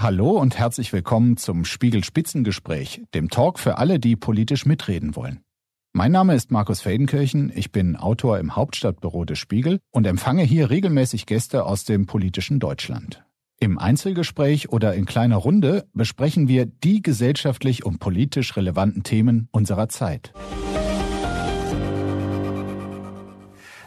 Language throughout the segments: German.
Hallo und herzlich willkommen zum Spiegel Spitzengespräch, dem Talk für alle, die politisch mitreden wollen. Mein Name ist Markus Feldenkirchen, ich bin Autor im Hauptstadtbüro des Spiegel und empfange hier regelmäßig Gäste aus dem politischen Deutschland. Im Einzelgespräch oder in kleiner Runde besprechen wir die gesellschaftlich und politisch relevanten Themen unserer Zeit.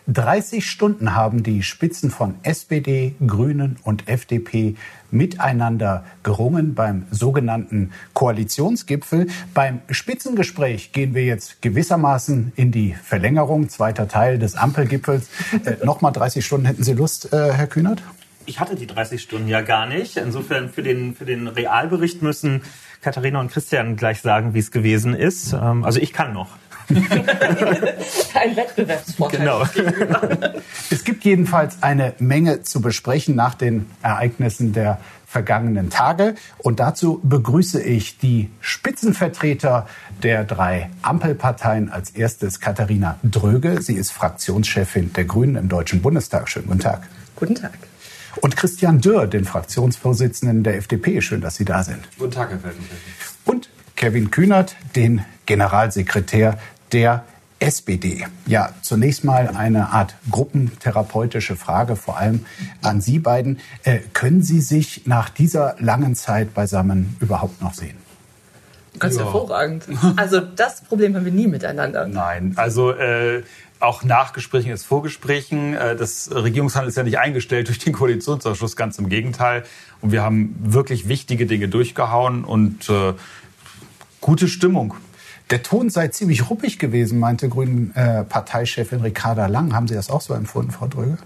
30 Stunden haben die Spitzen von SPD, Grünen und FDP miteinander gerungen beim sogenannten Koalitionsgipfel. Beim Spitzengespräch gehen wir jetzt gewissermaßen in die Verlängerung, zweiter Teil des Ampelgipfels. Äh, Nochmal 30 Stunden hätten Sie Lust, äh, Herr Kühnert? Ich hatte die 30 Stunden ja gar nicht. Insofern für den, für den Realbericht müssen Katharina und Christian gleich sagen, wie es gewesen ist. Ähm, also ich kann noch. Ein Wettbewerbsvorteil. Genau. Es gibt jedenfalls eine Menge zu besprechen nach den Ereignissen der vergangenen Tage. Und dazu begrüße ich die Spitzenvertreter der drei Ampelparteien. Als erstes Katharina Dröge. Sie ist Fraktionschefin der Grünen im Deutschen Bundestag. Schönen guten Tag. Guten Tag. Und Christian Dürr, den Fraktionsvorsitzenden der FDP. Schön, dass Sie da sind. Guten Tag, Herr Feldenkirchen. Und Kevin Kühnert, den Generalsekretär der SPD. Ja, zunächst mal eine Art gruppentherapeutische Frage, vor allem an Sie beiden. Äh, können Sie sich nach dieser langen Zeit beisammen überhaupt noch sehen? Ganz ja. hervorragend. Also das Problem haben wir nie miteinander. Nein, also äh, auch nach Gesprächen ist Vorgesprächen. Äh, das Regierungshandel ist ja nicht eingestellt durch den Koalitionsausschuss, ganz im Gegenteil. Und wir haben wirklich wichtige Dinge durchgehauen und äh, gute Stimmung. Der Ton sei ziemlich ruppig gewesen, meinte Grünen äh, Parteichefin Ricarda Lang. Haben Sie das auch so empfunden, Frau Dröge?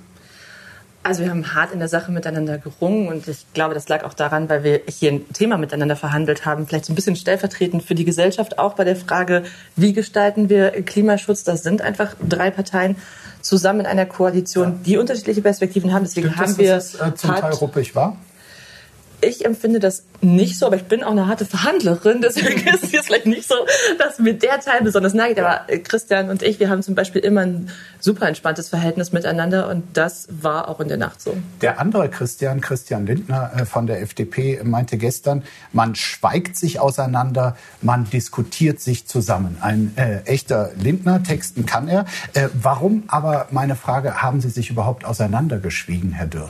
Also wir haben hart in der Sache miteinander gerungen und ich glaube, das lag auch daran, weil wir hier ein Thema miteinander verhandelt haben, vielleicht so ein bisschen stellvertretend für die Gesellschaft auch bei der Frage, wie gestalten wir Klimaschutz. Das sind einfach drei Parteien zusammen in einer Koalition, die unterschiedliche Perspektiven haben. Deswegen Stimmt haben wir dass es äh, zum Teil ruppig war ich empfinde das nicht so, aber ich bin auch eine harte Verhandlerin, deswegen ist es vielleicht nicht so, dass mir der Teil besonders nahe geht. Aber äh, Christian und ich, wir haben zum Beispiel immer ein super entspanntes Verhältnis miteinander und das war auch in der Nacht so. Der andere Christian, Christian Lindner äh, von der FDP, meinte gestern, man schweigt sich auseinander, man diskutiert sich zusammen. Ein äh, echter Lindner, texten kann er. Äh, warum aber, meine Frage, haben Sie sich überhaupt auseinandergeschwiegen, Herr Dürr?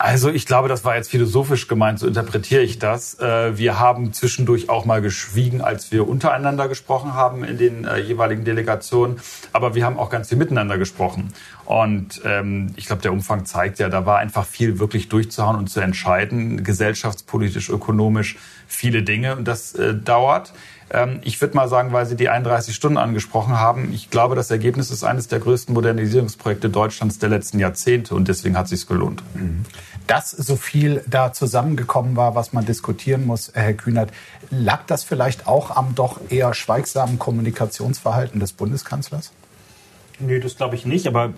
Also ich glaube, das war jetzt philosophisch gemeint, so interpretiere ich das. Äh, wir haben zwischendurch auch mal geschwiegen, als wir untereinander gesprochen haben in den äh, jeweiligen Delegationen. Aber wir haben auch ganz viel miteinander gesprochen. Und ähm, ich glaube, der Umfang zeigt ja, da war einfach viel wirklich durchzuhauen und zu entscheiden, gesellschaftspolitisch, ökonomisch, viele Dinge. Und das äh, dauert. Ähm, ich würde mal sagen, weil Sie die 31 Stunden angesprochen haben, ich glaube, das Ergebnis ist eines der größten Modernisierungsprojekte Deutschlands der letzten Jahrzehnte und deswegen hat es sich gelohnt. Mhm. Dass so viel da zusammengekommen war, was man diskutieren muss, Herr Kühnert, lag das vielleicht auch am doch eher schweigsamen Kommunikationsverhalten des Bundeskanzlers? Nö, das glaube ich nicht, aber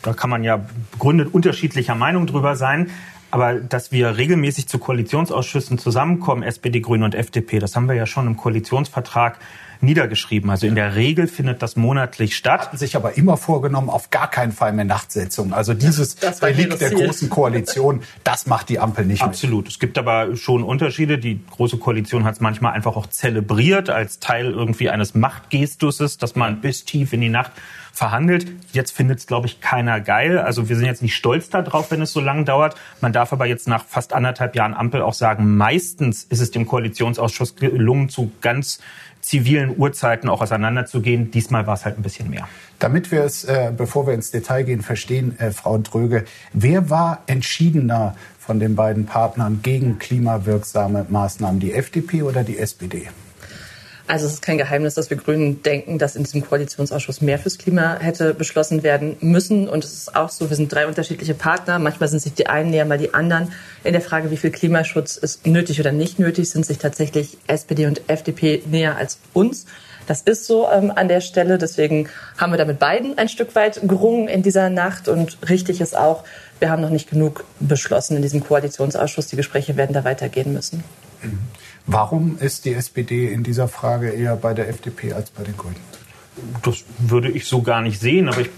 da kann man ja begründet unterschiedlicher Meinung drüber sein. Aber dass wir regelmäßig zu Koalitionsausschüssen zusammenkommen, SPD, Grüne und FDP, das haben wir ja schon im Koalitionsvertrag niedergeschrieben. Also in der Regel findet das monatlich statt. Hatten sich aber immer vorgenommen, auf gar keinen Fall mehr Nachtsitzungen. Also dieses Relikt der großen Koalition, das macht die Ampel nicht Absolut. Mit. Es gibt aber schon Unterschiede. Die große Koalition hat es manchmal einfach auch zelebriert als Teil irgendwie eines Machtgestuses, dass man bis tief in die Nacht verhandelt. Jetzt findet es, glaube ich, keiner geil. Also wir sind jetzt nicht stolz darauf, wenn es so lang dauert. Man darf aber jetzt nach fast anderthalb Jahren Ampel auch sagen, meistens ist es dem Koalitionsausschuss gelungen, zu ganz zivilen Uhrzeiten auch auseinanderzugehen. Diesmal war es halt ein bisschen mehr. Damit wir es, äh, bevor wir ins Detail gehen, verstehen, äh, Frau Dröge, wer war entschiedener von den beiden Partnern gegen klimawirksame Maßnahmen, die FDP oder die SPD? Also es ist kein Geheimnis, dass wir Grünen denken, dass in diesem Koalitionsausschuss mehr fürs Klima hätte beschlossen werden müssen. Und es ist auch so, wir sind drei unterschiedliche Partner. Manchmal sind sich die einen näher, mal die anderen. In der Frage, wie viel Klimaschutz ist nötig oder nicht nötig, sind sich tatsächlich SPD und FDP näher als uns. Das ist so ähm, an der Stelle. Deswegen haben wir da mit beiden ein Stück weit gerungen in dieser Nacht. Und richtig ist auch, wir haben noch nicht genug beschlossen in diesem Koalitionsausschuss. Die Gespräche werden da weitergehen müssen. Mhm. Warum ist die SPD in dieser Frage eher bei der FDP als bei den Grünen? Das würde ich so gar nicht sehen, aber ich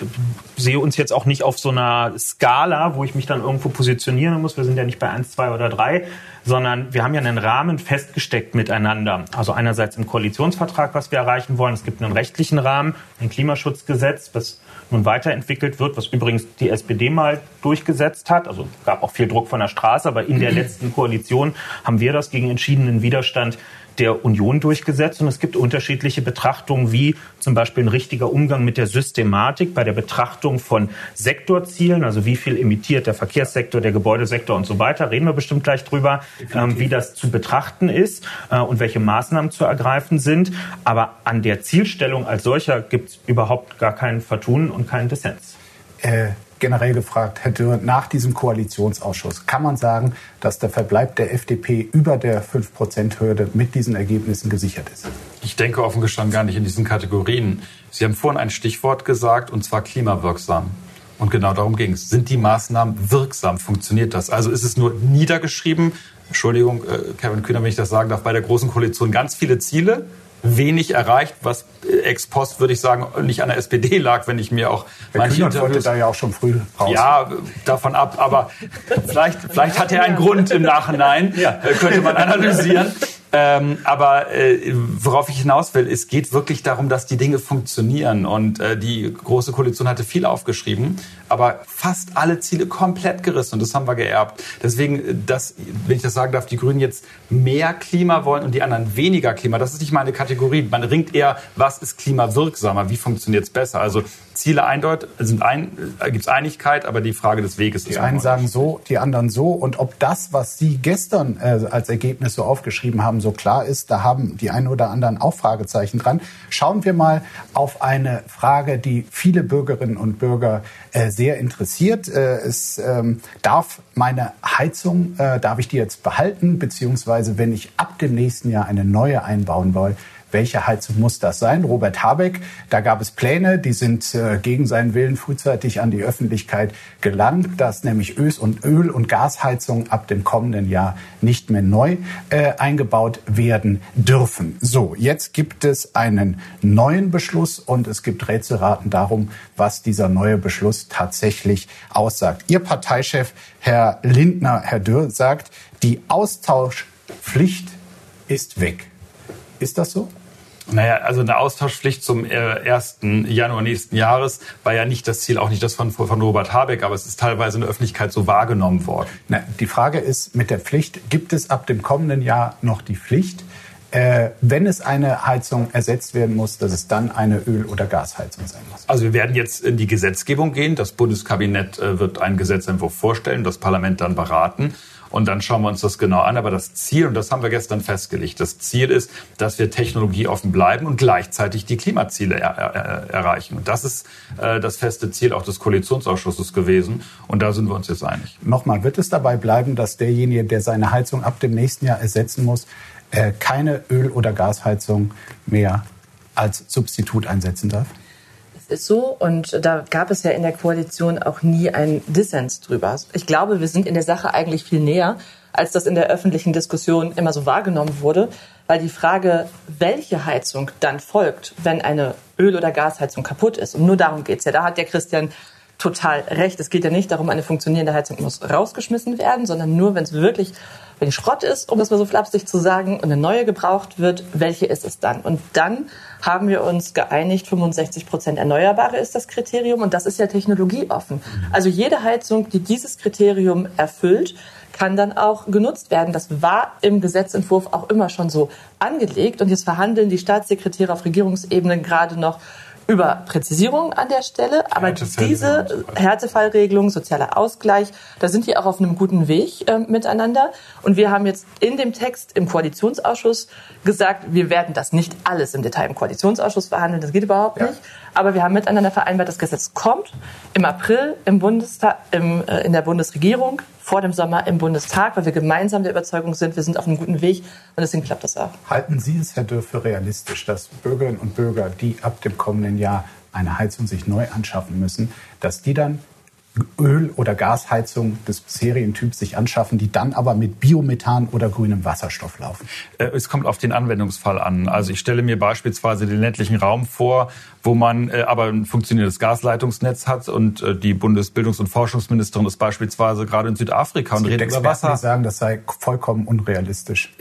sehe uns jetzt auch nicht auf so einer Skala, wo ich mich dann irgendwo positionieren muss. Wir sind ja nicht bei eins, zwei oder drei, sondern wir haben ja einen Rahmen festgesteckt miteinander. Also einerseits im Koalitionsvertrag, was wir erreichen wollen. Es gibt einen rechtlichen Rahmen, ein Klimaschutzgesetz, was nun weiterentwickelt wird, was übrigens die SPD mal durchgesetzt hat. Also gab auch viel Druck von der Straße, aber in der letzten Koalition haben wir das gegen entschiedenen Widerstand der Union durchgesetzt und es gibt unterschiedliche Betrachtungen, wie zum Beispiel ein richtiger Umgang mit der Systematik bei der Betrachtung von Sektorzielen, also wie viel emittiert der Verkehrssektor, der Gebäudesektor und so weiter. Reden wir bestimmt gleich drüber, ähm, wie das zu betrachten ist äh, und welche Maßnahmen zu ergreifen sind. Aber an der Zielstellung als solcher gibt es überhaupt gar kein Vertun und keinen Dissens. Äh generell gefragt, Dürr, nach diesem Koalitionsausschuss, kann man sagen, dass der Verbleib der FDP über der 5-Prozent-Hürde mit diesen Ergebnissen gesichert ist? Ich denke offen gestanden gar nicht in diesen Kategorien. Sie haben vorhin ein Stichwort gesagt, und zwar klimawirksam. Und genau darum ging es. Sind die Maßnahmen wirksam? Funktioniert das? Also ist es nur niedergeschrieben? Entschuldigung, äh, Kevin Kühner, wenn ich das sagen darf, bei der Großen Koalition ganz viele Ziele, wenig erreicht, was ex post, würde ich sagen, nicht an der SPD lag, wenn ich mir auch Herr manche Kühnert wollte da ja auch schon früh raus. Ja, davon ab, aber vielleicht, vielleicht hat er einen Grund im Nachhinein, ja. könnte man analysieren. Ähm, aber äh, worauf ich hinaus will, es geht wirklich darum, dass die Dinge funktionieren. Und äh, die Große Koalition hatte viel aufgeschrieben, aber fast alle Ziele komplett gerissen. Und das haben wir geerbt. Deswegen, äh, dass, wenn ich das sagen darf, die Grünen jetzt mehr Klima wollen und die anderen weniger Klima, das ist nicht meine Kategorie. Man ringt eher, was ist klimawirksamer, wie funktioniert es besser. Also Ziele eindeutig, sind ein, äh, gibt es Einigkeit, aber die Frage des Weges die ist Die einen sagen so, die anderen so. Und ob das, was Sie gestern äh, als Ergebnis so aufgeschrieben haben, so klar ist, da haben die einen oder anderen auch Fragezeichen dran. Schauen wir mal auf eine Frage, die viele Bürgerinnen und Bürger äh, sehr interessiert. Äh, es ähm, darf meine Heizung, äh, darf ich die jetzt behalten, beziehungsweise wenn ich ab dem nächsten Jahr eine neue einbauen will, welche Heizung muss das sein? Robert Habeck, da gab es Pläne, die sind äh, gegen seinen Willen frühzeitig an die Öffentlichkeit gelangt, dass nämlich Öl- und Öl- und Gasheizungen ab dem kommenden Jahr nicht mehr neu äh, eingebaut werden dürfen. So, jetzt gibt es einen neuen Beschluss und es gibt Rätselraten darum, was dieser neue Beschluss tatsächlich aussagt. Ihr Parteichef, Herr Lindner, Herr Dürr, sagt, die Austauschpflicht ist weg. Ist das so? Naja, also eine Austauschpflicht zum 1. Äh, Januar nächsten Jahres war ja nicht das Ziel, auch nicht das von, von Robert Habeck, aber es ist teilweise in der Öffentlichkeit so wahrgenommen worden. Na, die Frage ist mit der Pflicht, gibt es ab dem kommenden Jahr noch die Pflicht, äh, wenn es eine Heizung ersetzt werden muss, dass es dann eine Öl- oder Gasheizung sein muss? Also wir werden jetzt in die Gesetzgebung gehen. Das Bundeskabinett äh, wird einen Gesetzentwurf vorstellen, das Parlament dann beraten. Und dann schauen wir uns das genau an. Aber das Ziel, und das haben wir gestern festgelegt, das Ziel ist, dass wir technologieoffen bleiben und gleichzeitig die Klimaziele er, er, erreichen. Und das ist äh, das feste Ziel auch des Koalitionsausschusses gewesen. Und da sind wir uns jetzt einig. Nochmal, wird es dabei bleiben, dass derjenige, der seine Heizung ab dem nächsten Jahr ersetzen muss, äh, keine Öl- oder Gasheizung mehr als Substitut einsetzen darf? Ist so und da gab es ja in der Koalition auch nie einen Dissens drüber. Ich glaube, wir sind in der Sache eigentlich viel näher, als das in der öffentlichen Diskussion immer so wahrgenommen wurde, weil die Frage, welche Heizung dann folgt, wenn eine Öl- oder Gasheizung kaputt ist, und nur darum geht's ja, da hat der Christian total recht. Es geht ja nicht darum, eine funktionierende Heizung muss rausgeschmissen werden, sondern nur, wenn es wirklich, wenn Schrott ist, um das mal so flapsig zu sagen, und eine neue gebraucht wird, welche ist es dann? Und dann haben wir uns geeinigt, 65 Prozent Erneuerbare ist das Kriterium und das ist ja technologieoffen. Also jede Heizung, die dieses Kriterium erfüllt, kann dann auch genutzt werden. Das war im Gesetzentwurf auch immer schon so angelegt und jetzt verhandeln die Staatssekretäre auf Regierungsebene gerade noch über Präzisierung an der Stelle. Aber diese Härtefallregelung, sozialer Ausgleich, da sind die auch auf einem guten Weg äh, miteinander. Und wir haben jetzt in dem Text im Koalitionsausschuss gesagt, wir werden das nicht alles im Detail im Koalitionsausschuss verhandeln. Das geht überhaupt ja. nicht. Aber wir haben miteinander vereinbart, das Gesetz kommt im April im Bundestag, im, äh, in der Bundesregierung vor dem Sommer im Bundestag, weil wir gemeinsam der Überzeugung sind, wir sind auf einem guten Weg und deswegen klappt das auch. Halten Sie es, Herr Dürr, für realistisch, dass Bürgerinnen und Bürger, die ab dem kommenden Jahr eine Heizung sich neu anschaffen müssen, dass die dann Öl- oder Gasheizung des Serientyps sich anschaffen, die dann aber mit Biomethan oder grünem Wasserstoff laufen? Äh, es kommt auf den Anwendungsfall an. Also ich stelle mir beispielsweise den ländlichen Raum vor, wo man äh, aber ein funktionierendes Gasleitungsnetz hat und äh, die Bundesbildungs- und Forschungsministerin ist beispielsweise gerade in Südafrika und redet über Wasser. Die sagen, das sei vollkommen unrealistisch.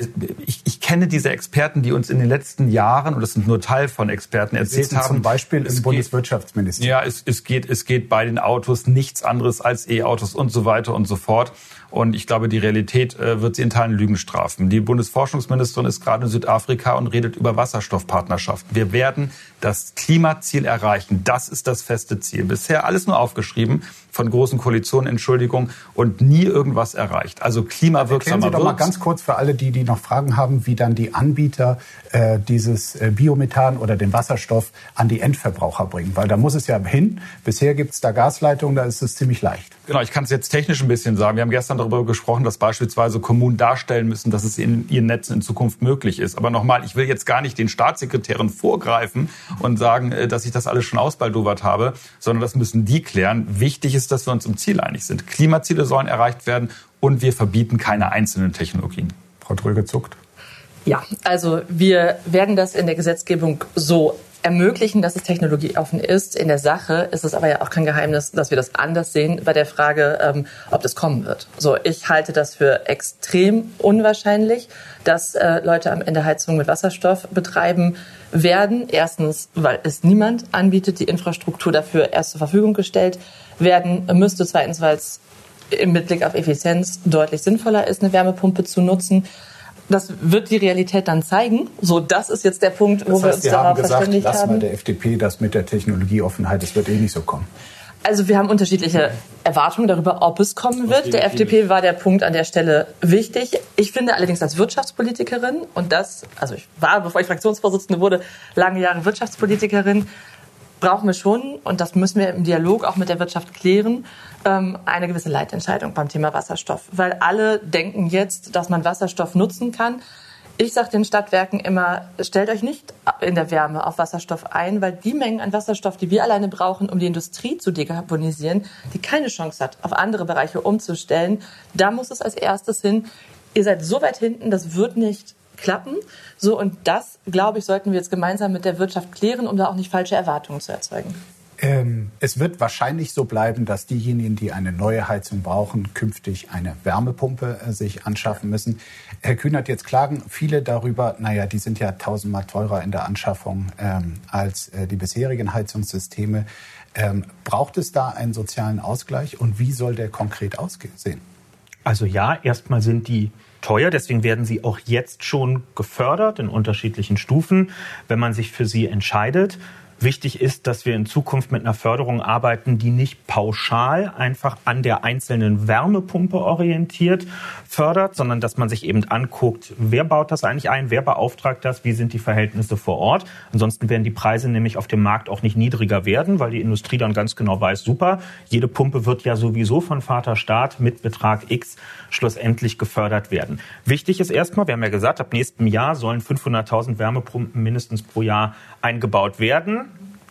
Ich, ich kenne diese Experten, die uns in den letzten Jahren, und das sind nur Teil von Experten, erzählt haben. Zum Beispiel im Bundeswirtschaftsministerium. Ja, es, es, geht, es geht bei den Autos nichts anderes als E-Autos und so weiter und so fort. Und ich glaube, die Realität äh, wird sie in Teilen Lügen strafen. Die Bundesforschungsministerin ist gerade in Südafrika und redet über Wasserstoffpartnerschaften. Wir werden das Klimaziel erreichen. Das ist das feste Ziel. Bisher alles nur aufgeschrieben von großen Koalitionen, Entschuldigung, und nie irgendwas erreicht. Also klimawirksamer Erklären Sie doch mal ganz kurz für alle, die, die noch Fragen haben, wie dann die Anbieter äh, dieses äh, Biomethan oder den Wasserstoff an die Endverbraucher bringen. Weil da muss es ja hin. Bisher gibt es da Gasleitungen, da ist es ziemlich leicht. Genau, ich kann es jetzt technisch ein bisschen sagen. Wir haben gestern darüber gesprochen, dass beispielsweise Kommunen darstellen müssen, dass es in ihren Netzen in Zukunft möglich ist. Aber nochmal, ich will jetzt gar nicht den Staatssekretären vorgreifen und sagen, äh, dass ich das alles schon ausbaldowert habe, sondern das müssen die klären. Wichtig ist, dass wir uns im Ziel einig sind. Klimaziele sollen erreicht werden und wir verbieten keine einzelnen Technologien. Frau Tröge zuckt. Ja, also wir werden das in der Gesetzgebung so ermöglichen, dass es technologieoffen ist. In der Sache ist es aber ja auch kein Geheimnis, dass wir das anders sehen bei der Frage, ähm, ob das kommen wird. So, ich halte das für extrem unwahrscheinlich, dass äh, Leute am Ende Heizung mit Wasserstoff betreiben werden. Erstens, weil es niemand anbietet, die Infrastruktur dafür erst zur Verfügung gestellt werden müsste. Zweitens, weil es im Blick auf Effizienz deutlich sinnvoller ist, eine Wärmepumpe zu nutzen das wird die Realität dann zeigen. So, das ist jetzt der Punkt, wo das heißt, wir uns wir darauf haben gesagt, verständigt lass haben. mal der FDP das mit der Technologieoffenheit, das wird eh nicht so kommen. Also wir haben unterschiedliche Erwartungen darüber, ob es kommen wird. Der FDP war der Punkt an der Stelle wichtig. Ich finde allerdings als Wirtschaftspolitikerin und das, also ich war, bevor ich Fraktionsvorsitzende wurde, lange Jahre Wirtschaftspolitikerin, brauchen wir schon, und das müssen wir im Dialog auch mit der Wirtschaft klären, ähm, eine gewisse Leitentscheidung beim Thema Wasserstoff. Weil alle denken jetzt, dass man Wasserstoff nutzen kann. Ich sage den Stadtwerken immer, stellt euch nicht in der Wärme auf Wasserstoff ein, weil die Mengen an Wasserstoff, die wir alleine brauchen, um die Industrie zu dekarbonisieren, die keine Chance hat, auf andere Bereiche umzustellen, da muss es als erstes hin. Ihr seid so weit hinten, das wird nicht klappen. So, und das, glaube ich, sollten wir jetzt gemeinsam mit der Wirtschaft klären, um da auch nicht falsche Erwartungen zu erzeugen. Ähm, es wird wahrscheinlich so bleiben, dass diejenigen, die eine neue Heizung brauchen, künftig eine Wärmepumpe äh, sich anschaffen müssen. Herr Kühnert, jetzt klagen viele darüber, naja, die sind ja tausendmal teurer in der Anschaffung ähm, als äh, die bisherigen Heizungssysteme. Ähm, braucht es da einen sozialen Ausgleich und wie soll der konkret aussehen? Also ja, erstmal sind die teuer. Deswegen werden sie auch jetzt schon gefördert in unterschiedlichen Stufen, wenn man sich für sie entscheidet. Wichtig ist, dass wir in Zukunft mit einer Förderung arbeiten, die nicht pauschal einfach an der einzelnen Wärmepumpe orientiert fördert, sondern dass man sich eben anguckt, wer baut das eigentlich ein, wer beauftragt das, wie sind die Verhältnisse vor Ort. Ansonsten werden die Preise nämlich auf dem Markt auch nicht niedriger werden, weil die Industrie dann ganz genau weiß, super, jede Pumpe wird ja sowieso von Vater Staat mit Betrag X schlussendlich gefördert werden. Wichtig ist erstmal, wir haben ja gesagt, ab nächstem Jahr sollen 500.000 Wärmepumpen mindestens pro Jahr eingebaut werden.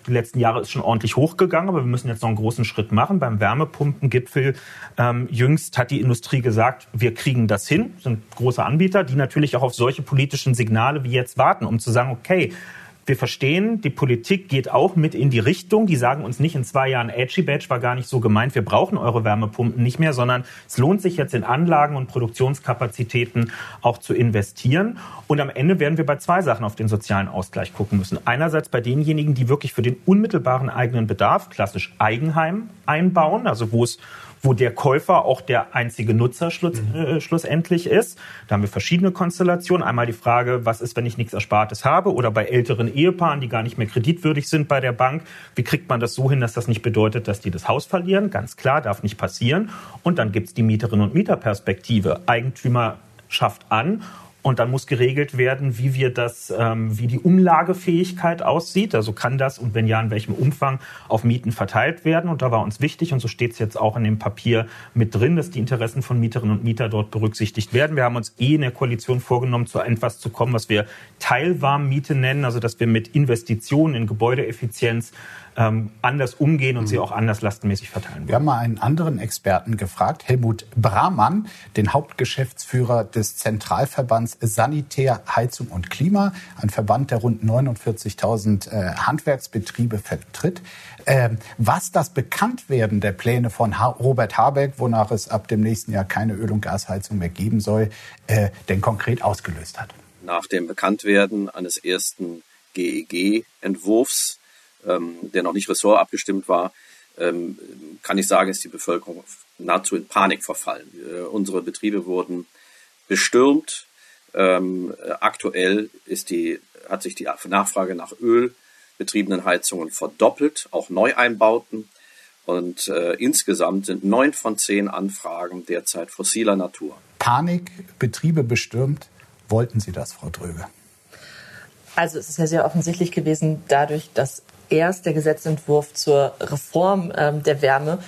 Die letzten Jahre ist schon ordentlich hochgegangen, aber wir müssen jetzt noch einen großen Schritt machen. Beim Wärmepumpengipfel ähm, jüngst hat die Industrie gesagt, wir kriegen das hin. Das sind große Anbieter, die natürlich auch auf solche politischen Signale wie jetzt warten, um zu sagen, okay, wir verstehen, die Politik geht auch mit in die Richtung. Die sagen uns nicht in zwei Jahren, Edgy Badge war gar nicht so gemeint, wir brauchen eure Wärmepumpen nicht mehr, sondern es lohnt sich jetzt in Anlagen und Produktionskapazitäten auch zu investieren. Und am Ende werden wir bei zwei Sachen auf den sozialen Ausgleich gucken müssen. Einerseits bei denjenigen, die wirklich für den unmittelbaren eigenen Bedarf, klassisch Eigenheim, einbauen, also wo es wo der Käufer auch der einzige Nutzer schluss, mhm. äh, schlussendlich ist. Da haben wir verschiedene Konstellationen. Einmal die Frage, was ist, wenn ich nichts Erspartes habe? Oder bei älteren Ehepaaren, die gar nicht mehr kreditwürdig sind bei der Bank. Wie kriegt man das so hin, dass das nicht bedeutet, dass die das Haus verlieren? Ganz klar, darf nicht passieren. Und dann gibt's die Mieterinnen und Mieterperspektive. Eigentümer schafft an und dann muss geregelt werden, wie wir das, ähm, wie die Umlagefähigkeit aussieht. Also kann das und wenn ja, in welchem Umfang auf Mieten verteilt werden. Und da war uns wichtig, und so steht es jetzt auch in dem Papier mit drin, dass die Interessen von Mieterinnen und Mietern dort berücksichtigt werden. Wir haben uns eh in der Koalition vorgenommen, zu etwas zu kommen, was wir Teilwarmmiete nennen, also dass wir mit Investitionen in Gebäudeeffizienz ähm, anders umgehen und mhm. sie auch anders lastenmäßig verteilen wollen. Wir haben mal einen anderen Experten gefragt, Helmut Brahmann, den Hauptgeschäftsführer des Zentralverbands Sanitär, Heizung und Klima, ein Verband, der rund 49.000 äh, Handwerksbetriebe vertritt. Ähm, was das Bekanntwerden der Pläne von ha Robert Habeck, wonach es ab dem nächsten Jahr keine Öl- und Gasheizung mehr geben soll, äh, denn konkret ausgelöst hat. Nach dem Bekanntwerden eines ersten GEG-Entwurfs, ähm, der noch nicht ressortabgestimmt war, ähm, kann ich sagen, ist die Bevölkerung nahezu in Panik verfallen. Äh, unsere Betriebe wurden bestürmt. Ähm, aktuell ist die, hat sich die Nachfrage nach ölbetriebenen Heizungen verdoppelt, auch Neueinbauten. Und äh, insgesamt sind neun von zehn Anfragen derzeit fossiler Natur. Panik, Betriebe bestürmt. Wollten Sie das, Frau Dröge? Also es ist ja sehr offensichtlich gewesen, dadurch, dass erst der Gesetzentwurf zur Reform ähm, der Wärme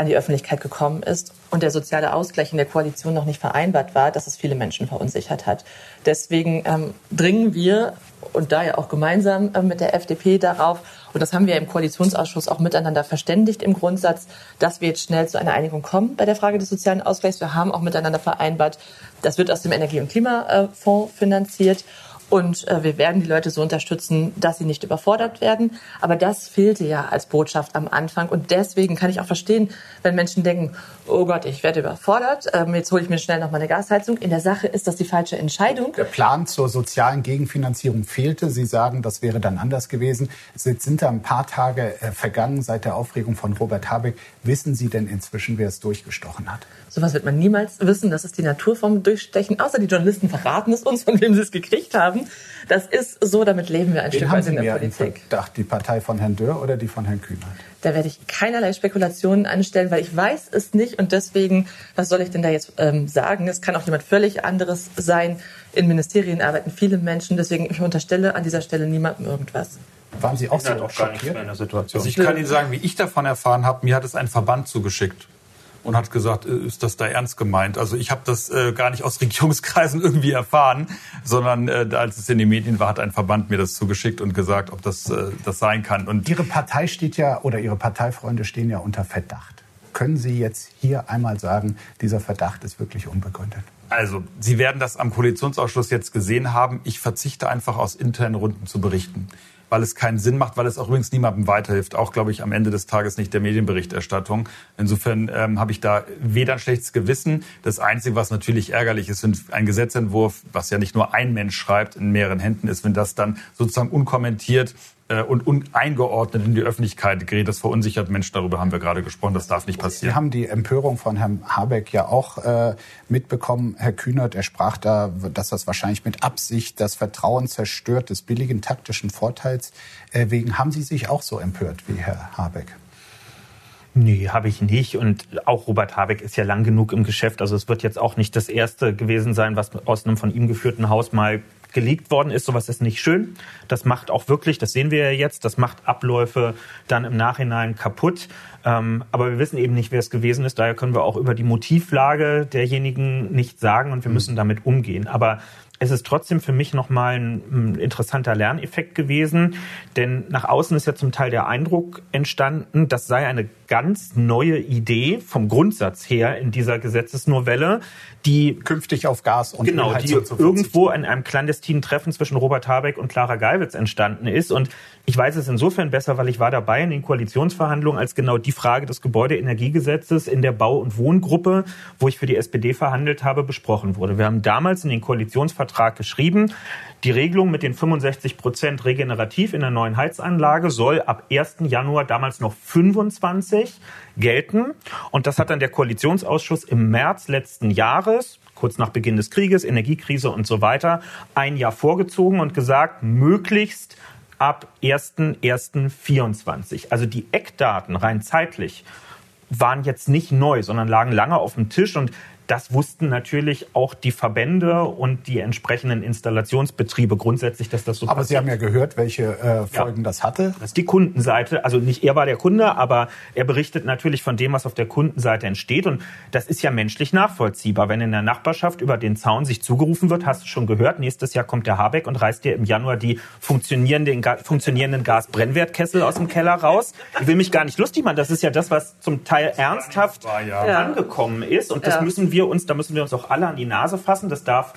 an die Öffentlichkeit gekommen ist und der soziale Ausgleich in der Koalition noch nicht vereinbart war, dass es viele Menschen verunsichert hat. Deswegen ähm, dringen wir und da ja auch gemeinsam äh, mit der FDP darauf, und das haben wir im Koalitionsausschuss auch miteinander verständigt im Grundsatz, dass wir jetzt schnell zu einer Einigung kommen bei der Frage des sozialen Ausgleichs. Wir haben auch miteinander vereinbart, das wird aus dem Energie- und Klimafonds finanziert. Und äh, wir werden die Leute so unterstützen, dass sie nicht überfordert werden. Aber das fehlte ja als Botschaft am Anfang. Und deswegen kann ich auch verstehen, wenn Menschen denken, oh Gott, ich werde überfordert, ähm, jetzt hole ich mir schnell noch mal eine Gasheizung. In der Sache ist das die falsche Entscheidung. Der Plan zur sozialen Gegenfinanzierung fehlte. Sie sagen, das wäre dann anders gewesen. Es sind da ein paar Tage äh, vergangen seit der Aufregung von Robert Habeck. Wissen Sie denn inzwischen, wer es durchgestochen hat? Sowas wird man niemals wissen. Das ist die Natur vom Durchstechen. Außer die Journalisten verraten es uns, von wem sie es gekriegt haben. Das ist so, damit leben wir ein Wen Stück weit in der Politik. Verdacht, die Partei von Herrn Dörr oder die von Herrn Kühnert? Da werde ich keinerlei Spekulationen anstellen, weil ich weiß es nicht und deswegen, was soll ich denn da jetzt ähm, sagen? Es kann auch jemand völlig anderes sein. In Ministerien arbeiten viele Menschen, deswegen ich unterstelle an dieser Stelle niemandem irgendwas. Waren Sie auch so auch schockiert? in der Situation? Also ich kann Ihnen sagen, wie ich davon erfahren habe. Mir hat es ein Verband zugeschickt und hat gesagt, äh, ist das da ernst gemeint? Also ich habe das äh, gar nicht aus Regierungskreisen irgendwie erfahren, sondern äh, als es in den Medien war, hat ein Verband mir das zugeschickt und gesagt, ob das äh, das sein kann. Und Ihre Partei steht ja oder Ihre Parteifreunde stehen ja unter Verdacht. Können Sie jetzt hier einmal sagen, dieser Verdacht ist wirklich unbegründet? Also, Sie werden das am Koalitionsausschuss jetzt gesehen haben. Ich verzichte einfach aus internen Runden zu berichten weil es keinen Sinn macht, weil es auch übrigens niemandem weiterhilft. Auch, glaube ich, am Ende des Tages nicht der Medienberichterstattung. Insofern ähm, habe ich da weder ein schlechtes Gewissen. Das Einzige, was natürlich ärgerlich ist, wenn ein Gesetzentwurf, was ja nicht nur ein Mensch schreibt, in mehreren Händen ist, wenn das dann sozusagen unkommentiert und uneingeordnet in die Öffentlichkeit gerät. Das verunsichert Menschen. Darüber haben wir gerade gesprochen. Das darf nicht passieren. Sie haben die Empörung von Herrn Habeck ja auch äh, mitbekommen, Herr Kühnert. Er sprach da, dass das wahrscheinlich mit Absicht das Vertrauen zerstört des billigen taktischen Vorteils. Äh, wegen haben Sie sich auch so empört wie Herr Habeck? Nee, habe ich nicht. Und auch Robert Habeck ist ja lang genug im Geschäft. Also es wird jetzt auch nicht das erste gewesen sein, was aus einem von ihm geführten Haus mal geleakt worden ist. Sowas ist nicht schön. Das macht auch wirklich, das sehen wir ja jetzt, das macht Abläufe dann im Nachhinein kaputt. Ähm, aber wir wissen eben nicht, wer es gewesen ist. Daher können wir auch über die Motivlage derjenigen nicht sagen und wir müssen damit umgehen. Aber es ist trotzdem für mich nochmal ein, ein interessanter Lerneffekt gewesen, denn nach außen ist ja zum Teil der Eindruck entstanden, das sei eine ganz neue Idee vom Grundsatz her in dieser Gesetzesnovelle, die künftig auf Gas und genau, die irgendwo in einem clandestinen Treffen zwischen Robert Habeck und Clara Geiwitz entstanden ist. Und ich weiß es insofern besser, weil ich war dabei in den Koalitionsverhandlungen, als genau die Frage des Gebäudeenergiegesetzes in der Bau- und Wohngruppe, wo ich für die SPD verhandelt habe, besprochen wurde. Wir haben damals in den Koalitionsvertrag geschrieben, die Regelung mit den 65 Prozent regenerativ in der neuen Heizanlage soll ab 1. Januar damals noch 25 gelten. Und das hat dann der Koalitionsausschuss im März letzten Jahres kurz nach Beginn des Krieges, Energiekrise und so weiter, ein Jahr vorgezogen und gesagt, möglichst ab 1.1.24. Also die Eckdaten rein zeitlich waren jetzt nicht neu, sondern lagen lange auf dem Tisch und das wussten natürlich auch die Verbände und die entsprechenden Installationsbetriebe grundsätzlich, dass das so Aber passiert. Sie haben ja gehört, welche äh, Folgen ja. das hatte. Das ist die Kundenseite. Also nicht er war der Kunde, aber er berichtet natürlich von dem, was auf der Kundenseite entsteht. Und das ist ja menschlich nachvollziehbar. Wenn in der Nachbarschaft über den Zaun sich zugerufen wird, hast du schon gehört, nächstes Jahr kommt der Habeck und reißt dir im Januar die funktionierenden, funktionierenden Gasbrennwertkessel aus dem Keller raus. Ich will mich gar nicht lustig machen. Das ist ja das, was zum Teil ernsthaft ja. angekommen ist. Und das ja. müssen wir wir uns, da müssen wir uns auch alle an die Nase fassen. Das darf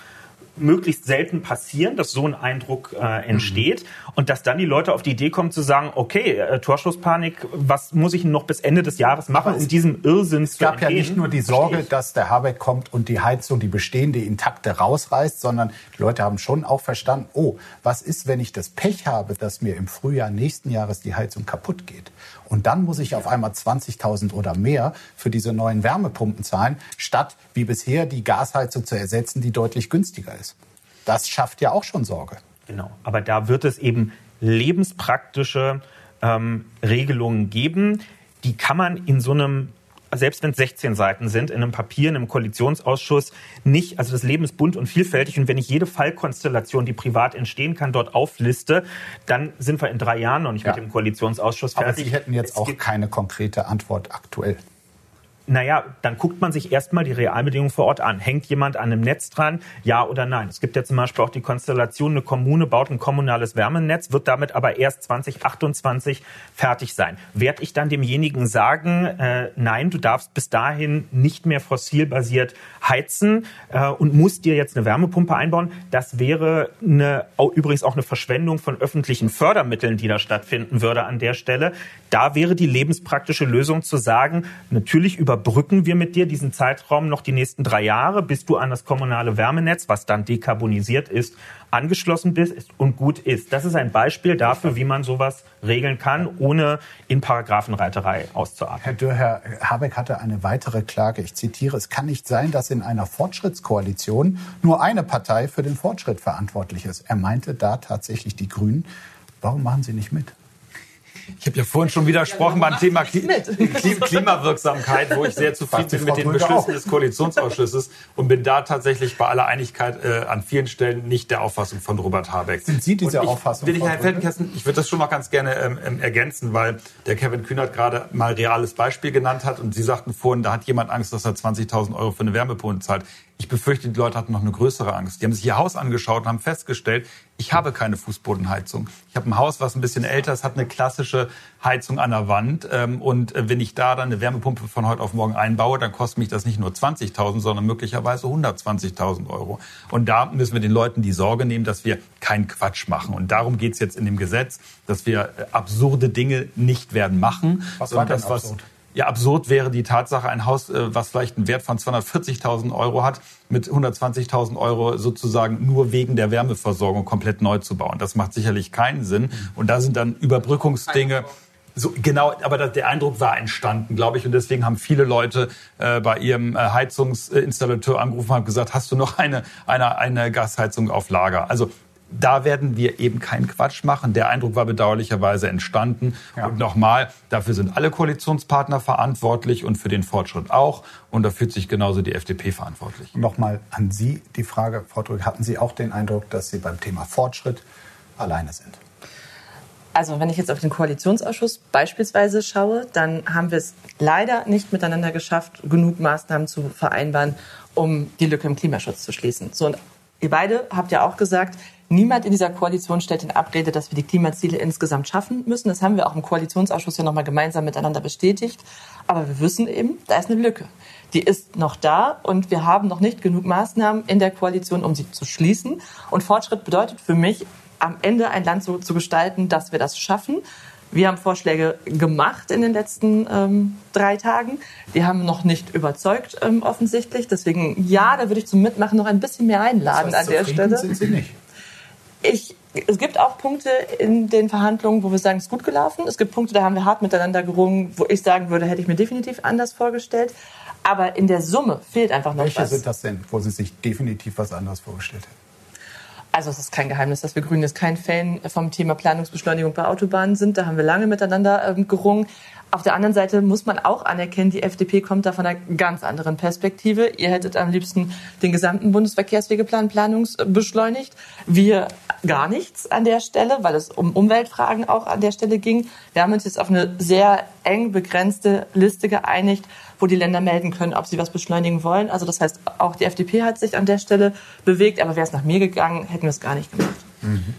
möglichst selten passieren, dass so ein Eindruck äh, entsteht mhm. und dass dann die Leute auf die Idee kommen zu sagen, okay, äh, Torschusspanik, was muss ich noch bis Ende des Jahres machen, um diesem Irrsinn zu Es gab ja nicht nur die Sorge, dass der Habeck kommt und die Heizung, die bestehende intakte rausreißt, sondern die Leute haben schon auch verstanden, oh, was ist, wenn ich das Pech habe, dass mir im Frühjahr nächsten Jahres die Heizung kaputt geht? Und dann muss ich auf einmal 20.000 oder mehr für diese neuen Wärmepumpen zahlen, statt wie bisher die Gasheizung zu ersetzen, die deutlich günstiger ist. Das schafft ja auch schon Sorge. Genau, aber da wird es eben lebenspraktische ähm, Regelungen geben. Die kann man in so einem selbst wenn es 16 Seiten sind, in einem Papier, in einem Koalitionsausschuss nicht, also das Leben ist bunt und vielfältig und wenn ich jede Fallkonstellation, die privat entstehen kann, dort aufliste, dann sind wir in drei Jahren noch nicht ja. mit dem Koalitionsausschuss fertig. Aber Sie hätten jetzt es auch keine konkrete Antwort aktuell. Naja, dann guckt man sich erstmal die Realbedingungen vor Ort an. Hängt jemand an einem Netz dran? Ja oder nein? Es gibt ja zum Beispiel auch die Konstellation, eine Kommune baut ein kommunales Wärmenetz, wird damit aber erst 2028 fertig sein. Werde ich dann demjenigen sagen, äh, nein, du darfst bis dahin nicht mehr fossilbasiert heizen äh, und musst dir jetzt eine Wärmepumpe einbauen? Das wäre eine, übrigens auch eine Verschwendung von öffentlichen Fördermitteln, die da stattfinden würde an der Stelle. Da wäre die lebenspraktische Lösung zu sagen, natürlich über überbrücken wir mit dir diesen Zeitraum noch die nächsten drei Jahre, bis du an das kommunale Wärmenetz, was dann dekarbonisiert ist, angeschlossen bist und gut ist. Das ist ein Beispiel dafür, wie man sowas regeln kann, ohne in Paragraphenreiterei auszuatmen. Herr Dürr, Herr Habeck hatte eine weitere Klage. Ich zitiere, es kann nicht sein, dass in einer Fortschrittskoalition nur eine Partei für den Fortschritt verantwortlich ist. Er meinte da tatsächlich die Grünen. Warum machen Sie nicht mit? Ich habe ja vorhin schon widersprochen ja, beim Thema Kli Klimawirksamkeit, wo ich sehr zufrieden bin mit den Beschlüssen des Koalitionsausschusses und bin da tatsächlich bei aller Einigkeit äh, an vielen Stellen nicht der Auffassung von Robert Habeck. Sind Sie diese ich, Auffassung? Will ich, Herr Feldenkästen, ich würde das schon mal ganz gerne ähm, ähm, ergänzen, weil der Kevin Kühnert gerade mal reales Beispiel genannt hat und Sie sagten vorhin, da hat jemand Angst, dass er 20.000 Euro für eine Wärmepumpe zahlt. Ich befürchte, die Leute hatten noch eine größere Angst. Die haben sich ihr Haus angeschaut und haben festgestellt, ich habe keine Fußbodenheizung. Ich habe ein Haus, was ein bisschen älter ist, hat eine klassische Heizung an der Wand. Ähm, und äh, wenn ich da dann eine Wärmepumpe von heute auf morgen einbaue, dann kostet mich das nicht nur 20.000, sondern möglicherweise 120.000 Euro. Und da müssen wir den Leuten die Sorge nehmen, dass wir keinen Quatsch machen. Und darum geht es jetzt in dem Gesetz, dass wir äh, absurde Dinge nicht werden machen. Was war das, absurd? Ja, absurd wäre die Tatsache, ein Haus, äh, was vielleicht einen Wert von 240.000 Euro hat, mit 120.000 Euro sozusagen nur wegen der Wärmeversorgung komplett neu zu bauen. Das macht sicherlich keinen Sinn. Und da sind dann Überbrückungsdinge. So, genau, aber der Eindruck war entstanden, glaube ich, und deswegen haben viele Leute äh, bei ihrem äh, Heizungsinstallateur angerufen und gesagt, hast du noch eine, eine, eine Gasheizung auf Lager? Also da werden wir eben keinen Quatsch machen. Der Eindruck war bedauerlicherweise entstanden. Ja. Und nochmal, dafür sind alle Koalitionspartner verantwortlich und für den Fortschritt auch. Und da fühlt sich genauso die FDP verantwortlich. Nochmal an Sie die Frage, Frau Drück, hatten Sie auch den Eindruck, dass Sie beim Thema Fortschritt alleine sind? Also wenn ich jetzt auf den Koalitionsausschuss beispielsweise schaue, dann haben wir es leider nicht miteinander geschafft, genug Maßnahmen zu vereinbaren, um die Lücke im Klimaschutz zu schließen. So, und ihr beide habt ja auch gesagt, Niemand in dieser Koalition stellt in Abrede, dass wir die Klimaziele insgesamt schaffen müssen. Das haben wir auch im Koalitionsausschuss ja nochmal gemeinsam miteinander bestätigt. Aber wir wissen eben, da ist eine Lücke. Die ist noch da und wir haben noch nicht genug Maßnahmen in der Koalition, um sie zu schließen. Und Fortschritt bedeutet für mich, am Ende ein Land so zu gestalten, dass wir das schaffen. Wir haben Vorschläge gemacht in den letzten ähm, drei Tagen. Die haben noch nicht überzeugt, ähm, offensichtlich. Deswegen, ja, da würde ich zum Mitmachen noch ein bisschen mehr einladen das heißt, an der Stelle. Sind Sie nicht? Ich, es gibt auch Punkte in den Verhandlungen, wo wir sagen, es ist gut gelaufen. Es gibt Punkte, da haben wir hart miteinander gerungen, wo ich sagen würde, hätte ich mir definitiv anders vorgestellt. Aber in der Summe fehlt einfach noch Welche was. Welche sind das denn, wo Sie sich definitiv was anderes vorgestellt hätten? Also es ist kein Geheimnis, dass wir Grünen jetzt kein Fan vom Thema Planungsbeschleunigung bei Autobahnen sind. Da haben wir lange miteinander ähm, gerungen. Auf der anderen Seite muss man auch anerkennen, die FDP kommt da von einer ganz anderen Perspektive. Ihr hättet am liebsten den gesamten Bundesverkehrswegeplan planungsbeschleunigt. Wir gar nichts an der Stelle, weil es um Umweltfragen auch an der Stelle ging. Wir haben uns jetzt auf eine sehr eng begrenzte Liste geeinigt, wo die Länder melden können, ob sie was beschleunigen wollen. Also das heißt, auch die FDP hat sich an der Stelle bewegt, aber wäre es nach mir gegangen, hätten wir es gar nicht gemacht. Mhm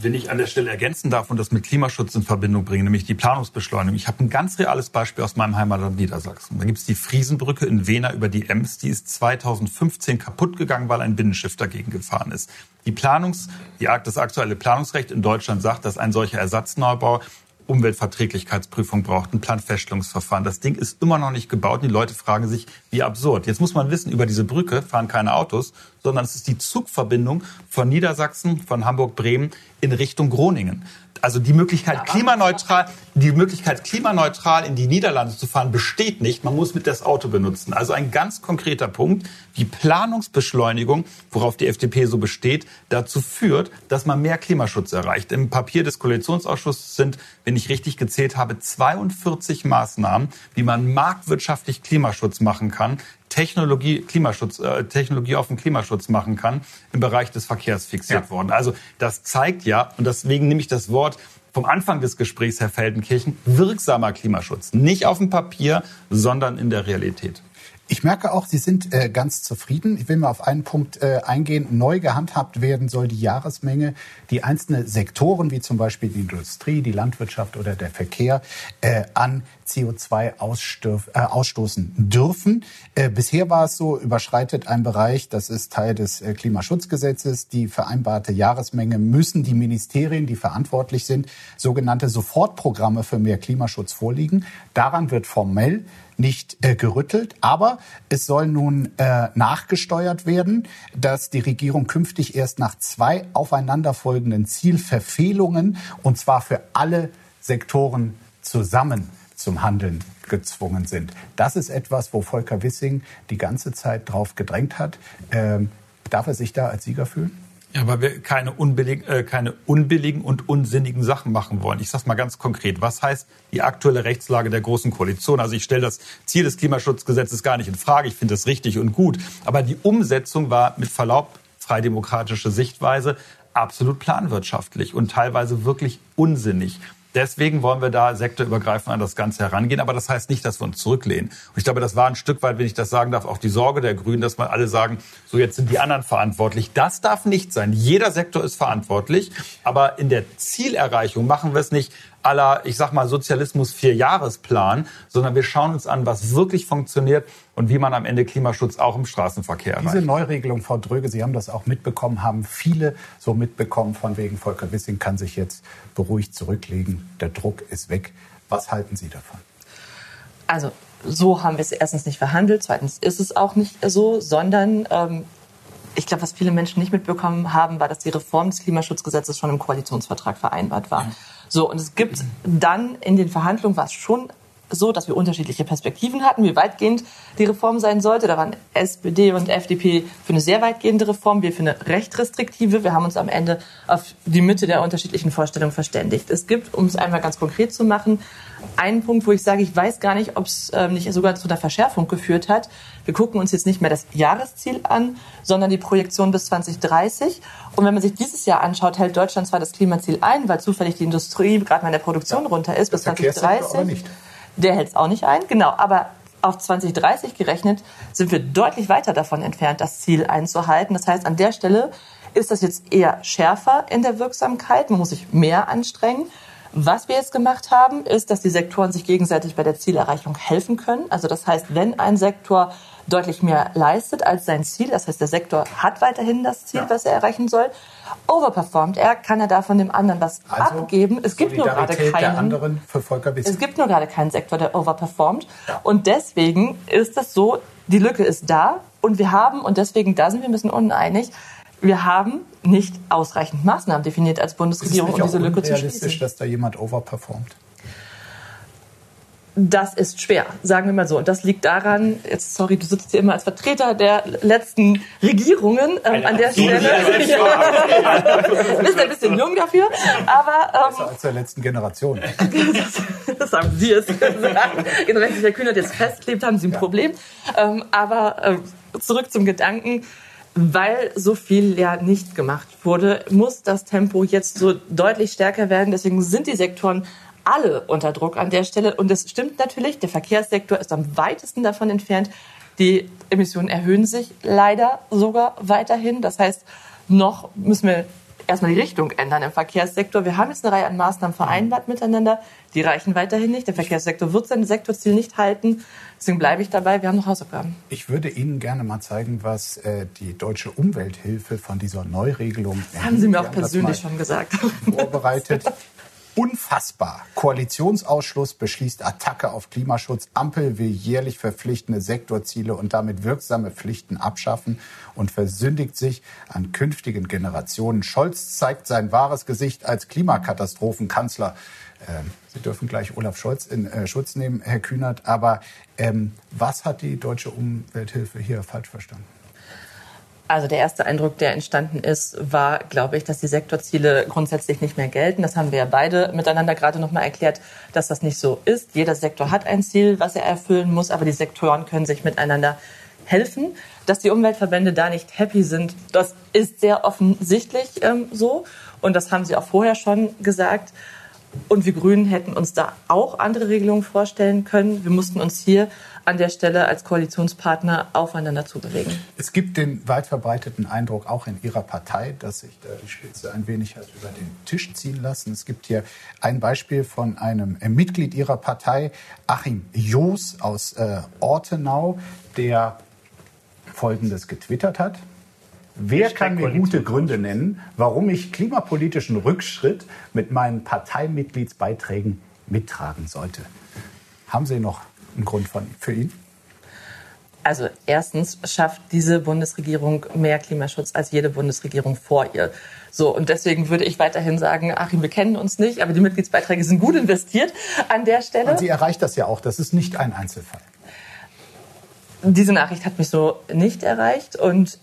wenn ich an der Stelle ergänzen darf und das mit Klimaschutz in Verbindung bringe, nämlich die Planungsbeschleunigung. Ich habe ein ganz reales Beispiel aus meinem Heimatland Niedersachsen. Da gibt es die Friesenbrücke in Wena über die Ems. Die ist 2015 kaputt gegangen, weil ein Binnenschiff dagegen gefahren ist. Die Planungs, die, das aktuelle Planungsrecht in Deutschland sagt, dass ein solcher Ersatzneubau Umweltverträglichkeitsprüfung braucht, ein Planfeststellungsverfahren. Das Ding ist immer noch nicht gebaut. Die Leute fragen sich, wie absurd. Jetzt muss man wissen, über diese Brücke fahren keine Autos, sondern es ist die Zugverbindung von Niedersachsen, von Hamburg-Bremen in Richtung Groningen also die Möglichkeit klimaneutral, die Möglichkeit klimaneutral in die Niederlande zu fahren besteht nicht. Man muss mit das Auto benutzen. Also ein ganz konkreter Punkt. Die Planungsbeschleunigung, worauf die FDP so besteht, dazu führt, dass man mehr Klimaschutz erreicht. Im Papier des Koalitionsausschusses sind, wenn ich richtig gezählt habe, 42 Maßnahmen, wie man marktwirtschaftlich Klimaschutz machen kann, Technologie, Klimaschutz, äh, Technologie auf den Klimaschutz machen kann, im Bereich des Verkehrs fixiert ja. worden. Also das zeigt ja, und deswegen nehme ich das Wort vom Anfang des Gesprächs, Herr Feldenkirchen, wirksamer Klimaschutz. Nicht auf dem Papier, sondern in der Realität. Ich merke auch, Sie sind äh, ganz zufrieden. Ich will mal auf einen Punkt äh, eingehen. Neu gehandhabt werden soll die Jahresmenge, die einzelne Sektoren, wie zum Beispiel die Industrie, die Landwirtschaft oder der Verkehr, äh, an CO2 äh, ausstoßen dürfen. Äh, bisher war es so, überschreitet ein Bereich, das ist Teil des äh, Klimaschutzgesetzes, die vereinbarte Jahresmenge müssen die Ministerien, die verantwortlich sind, sogenannte Sofortprogramme für mehr Klimaschutz vorliegen. Daran wird formell nicht äh, gerüttelt. Aber es soll nun äh, nachgesteuert werden, dass die Regierung künftig erst nach zwei aufeinanderfolgenden Zielverfehlungen, und zwar für alle Sektoren zusammen, zum Handeln gezwungen sind. Das ist etwas, wo Volker Wissing die ganze Zeit drauf gedrängt hat. Ähm, darf er sich da als Sieger fühlen? Ja, weil wir keine, unbillig, äh, keine unbilligen und unsinnigen Sachen machen wollen. Ich sage mal ganz konkret. Was heißt die aktuelle Rechtslage der Großen Koalition? Also ich stelle das Ziel des Klimaschutzgesetzes gar nicht in Frage. Ich finde das richtig und gut. Aber die Umsetzung war mit Verlaub freidemokratische Sichtweise absolut planwirtschaftlich und teilweise wirklich unsinnig. Deswegen wollen wir da sektorübergreifend an das Ganze herangehen. Aber das heißt nicht, dass wir uns zurücklehnen. Und ich glaube, das war ein Stück weit, wenn ich das sagen darf, auch die Sorge der Grünen, dass man alle sagen, so jetzt sind die anderen verantwortlich. Das darf nicht sein. Jeder Sektor ist verantwortlich. Aber in der Zielerreichung machen wir es nicht aller, ich sag mal, Sozialismus Vierjahresplan, sondern wir schauen uns an, was wirklich funktioniert und wie man am Ende Klimaschutz auch im Straßenverkehr erreicht. Diese Neuregelung, Frau Dröge, Sie haben das auch mitbekommen, haben viele so mitbekommen, von wegen Volker Wissing kann sich jetzt beruhigt zurücklegen, der Druck ist weg. Was halten Sie davon? Also so haben wir es erstens nicht verhandelt, zweitens ist es auch nicht so, sondern ähm, ich glaube, was viele Menschen nicht mitbekommen haben, war, dass die Reform des Klimaschutzgesetzes schon im Koalitionsvertrag vereinbart war. So, und es gibt dann in den Verhandlungen war es schon so, dass wir unterschiedliche Perspektiven hatten, wie weitgehend die Reform sein sollte. Da waren SPD und FDP für eine sehr weitgehende Reform, wir für eine recht restriktive. Wir haben uns am Ende auf die Mitte der unterschiedlichen Vorstellungen verständigt. Es gibt, um es einmal ganz konkret zu machen, einen Punkt, wo ich sage, ich weiß gar nicht, ob es ähm, nicht sogar zu einer Verschärfung geführt hat. Wir gucken uns jetzt nicht mehr das Jahresziel an, sondern die Projektion bis 2030. Und wenn man sich dieses Jahr anschaut, hält Deutschland zwar das Klimaziel ein, weil zufällig die Industrie gerade mal in der Produktion runter ist bis 2030 der hält es auch nicht ein. Genau, aber auf 2030 gerechnet sind wir deutlich weiter davon entfernt, das Ziel einzuhalten. Das heißt, an der Stelle ist das jetzt eher schärfer in der Wirksamkeit. Man muss sich mehr anstrengen. Was wir jetzt gemacht haben, ist, dass die Sektoren sich gegenseitig bei der Zielerreichung helfen können. Also das heißt, wenn ein Sektor deutlich mehr leistet als sein Ziel, das heißt, der Sektor hat weiterhin das Ziel, ja. was er erreichen soll, overperformt er, kann er davon dem anderen was also abgeben. Es gibt nur gerade keinen. Es gibt nur gerade keinen Sektor, der overperformt. Ja. Und deswegen ist es so, die Lücke ist da und wir haben, und deswegen, da sind wir ein bisschen uneinig, wir haben nicht ausreichend Maßnahmen definiert als Bundesregierung, um diese Lücke zu schließen. Ist es realistisch, dass da jemand overperformt? Das ist schwer, sagen wir mal so. Und das liegt daran, jetzt sorry, du sitzt hier immer als Vertreter der letzten Regierungen ähm, an der Stelle. du bist ein bisschen jung dafür, aber ähm, als der letzten Generation. das, das haben Sie es gesagt. Genau, wenn sich Herr Kühnert jetzt festklebt, haben Sie ein Problem. Ähm, aber äh, zurück zum Gedanken weil so viel ja nicht gemacht wurde, muss das Tempo jetzt so deutlich stärker werden. Deswegen sind die Sektoren alle unter Druck an der Stelle. Und es stimmt natürlich, der Verkehrssektor ist am weitesten davon entfernt. Die Emissionen erhöhen sich leider sogar weiterhin. Das heißt, noch müssen wir erstmal die Richtung ändern im Verkehrssektor. Wir haben jetzt eine Reihe an Maßnahmen vereinbart miteinander. Die reichen weiterhin nicht. Der Verkehrssektor wird sein Sektorziel nicht halten. Deswegen bleibe ich dabei. Wir haben noch Hausaufgaben. Ich würde Ihnen gerne mal zeigen, was äh, die deutsche Umwelthilfe von dieser Neuregelung. Das haben Sie mir auch persönlich schon gesagt. Vorbereitet. Unfassbar. Koalitionsausschuss beschließt Attacke auf Klimaschutz. Ampel will jährlich verpflichtende Sektorziele und damit wirksame Pflichten abschaffen und versündigt sich an künftigen Generationen. Scholz zeigt sein wahres Gesicht als Klimakatastrophenkanzler. Ähm, Sie dürfen gleich Olaf Scholz in äh, Schutz nehmen, Herr Kühnert. Aber ähm, was hat die deutsche Umwelthilfe hier falsch verstanden? Also der erste Eindruck, der entstanden ist, war, glaube ich, dass die Sektorziele grundsätzlich nicht mehr gelten. Das haben wir ja beide miteinander gerade noch mal erklärt, dass das nicht so ist. Jeder Sektor hat ein Ziel, was er erfüllen muss, aber die Sektoren können sich miteinander helfen. Dass die Umweltverbände da nicht happy sind, das ist sehr offensichtlich ähm, so. Und das haben sie auch vorher schon gesagt. Und wir Grünen hätten uns da auch andere Regelungen vorstellen können. Wir mussten uns hier an der Stelle als Koalitionspartner aufeinander zubewegen. Es gibt den weit verbreiteten Eindruck auch in Ihrer Partei, dass sich da die Spitze ein wenig hat über den Tisch ziehen lassen. Es gibt hier ein Beispiel von einem Mitglied Ihrer Partei, Achim Joos aus äh, Ortenau, der Folgendes getwittert hat. Wer kann mir gute Gründe nennen, warum ich klimapolitischen Rückschritt mit meinen Parteimitgliedsbeiträgen mittragen sollte? Haben Sie noch einen Grund von, für ihn? Also erstens schafft diese Bundesregierung mehr Klimaschutz als jede Bundesregierung vor ihr. So, und deswegen würde ich weiterhin sagen, Achim, wir kennen uns nicht, aber die Mitgliedsbeiträge sind gut investiert an der Stelle. Und sie erreicht das ja auch. Das ist nicht ein Einzelfall. Diese Nachricht hat mich so nicht erreicht und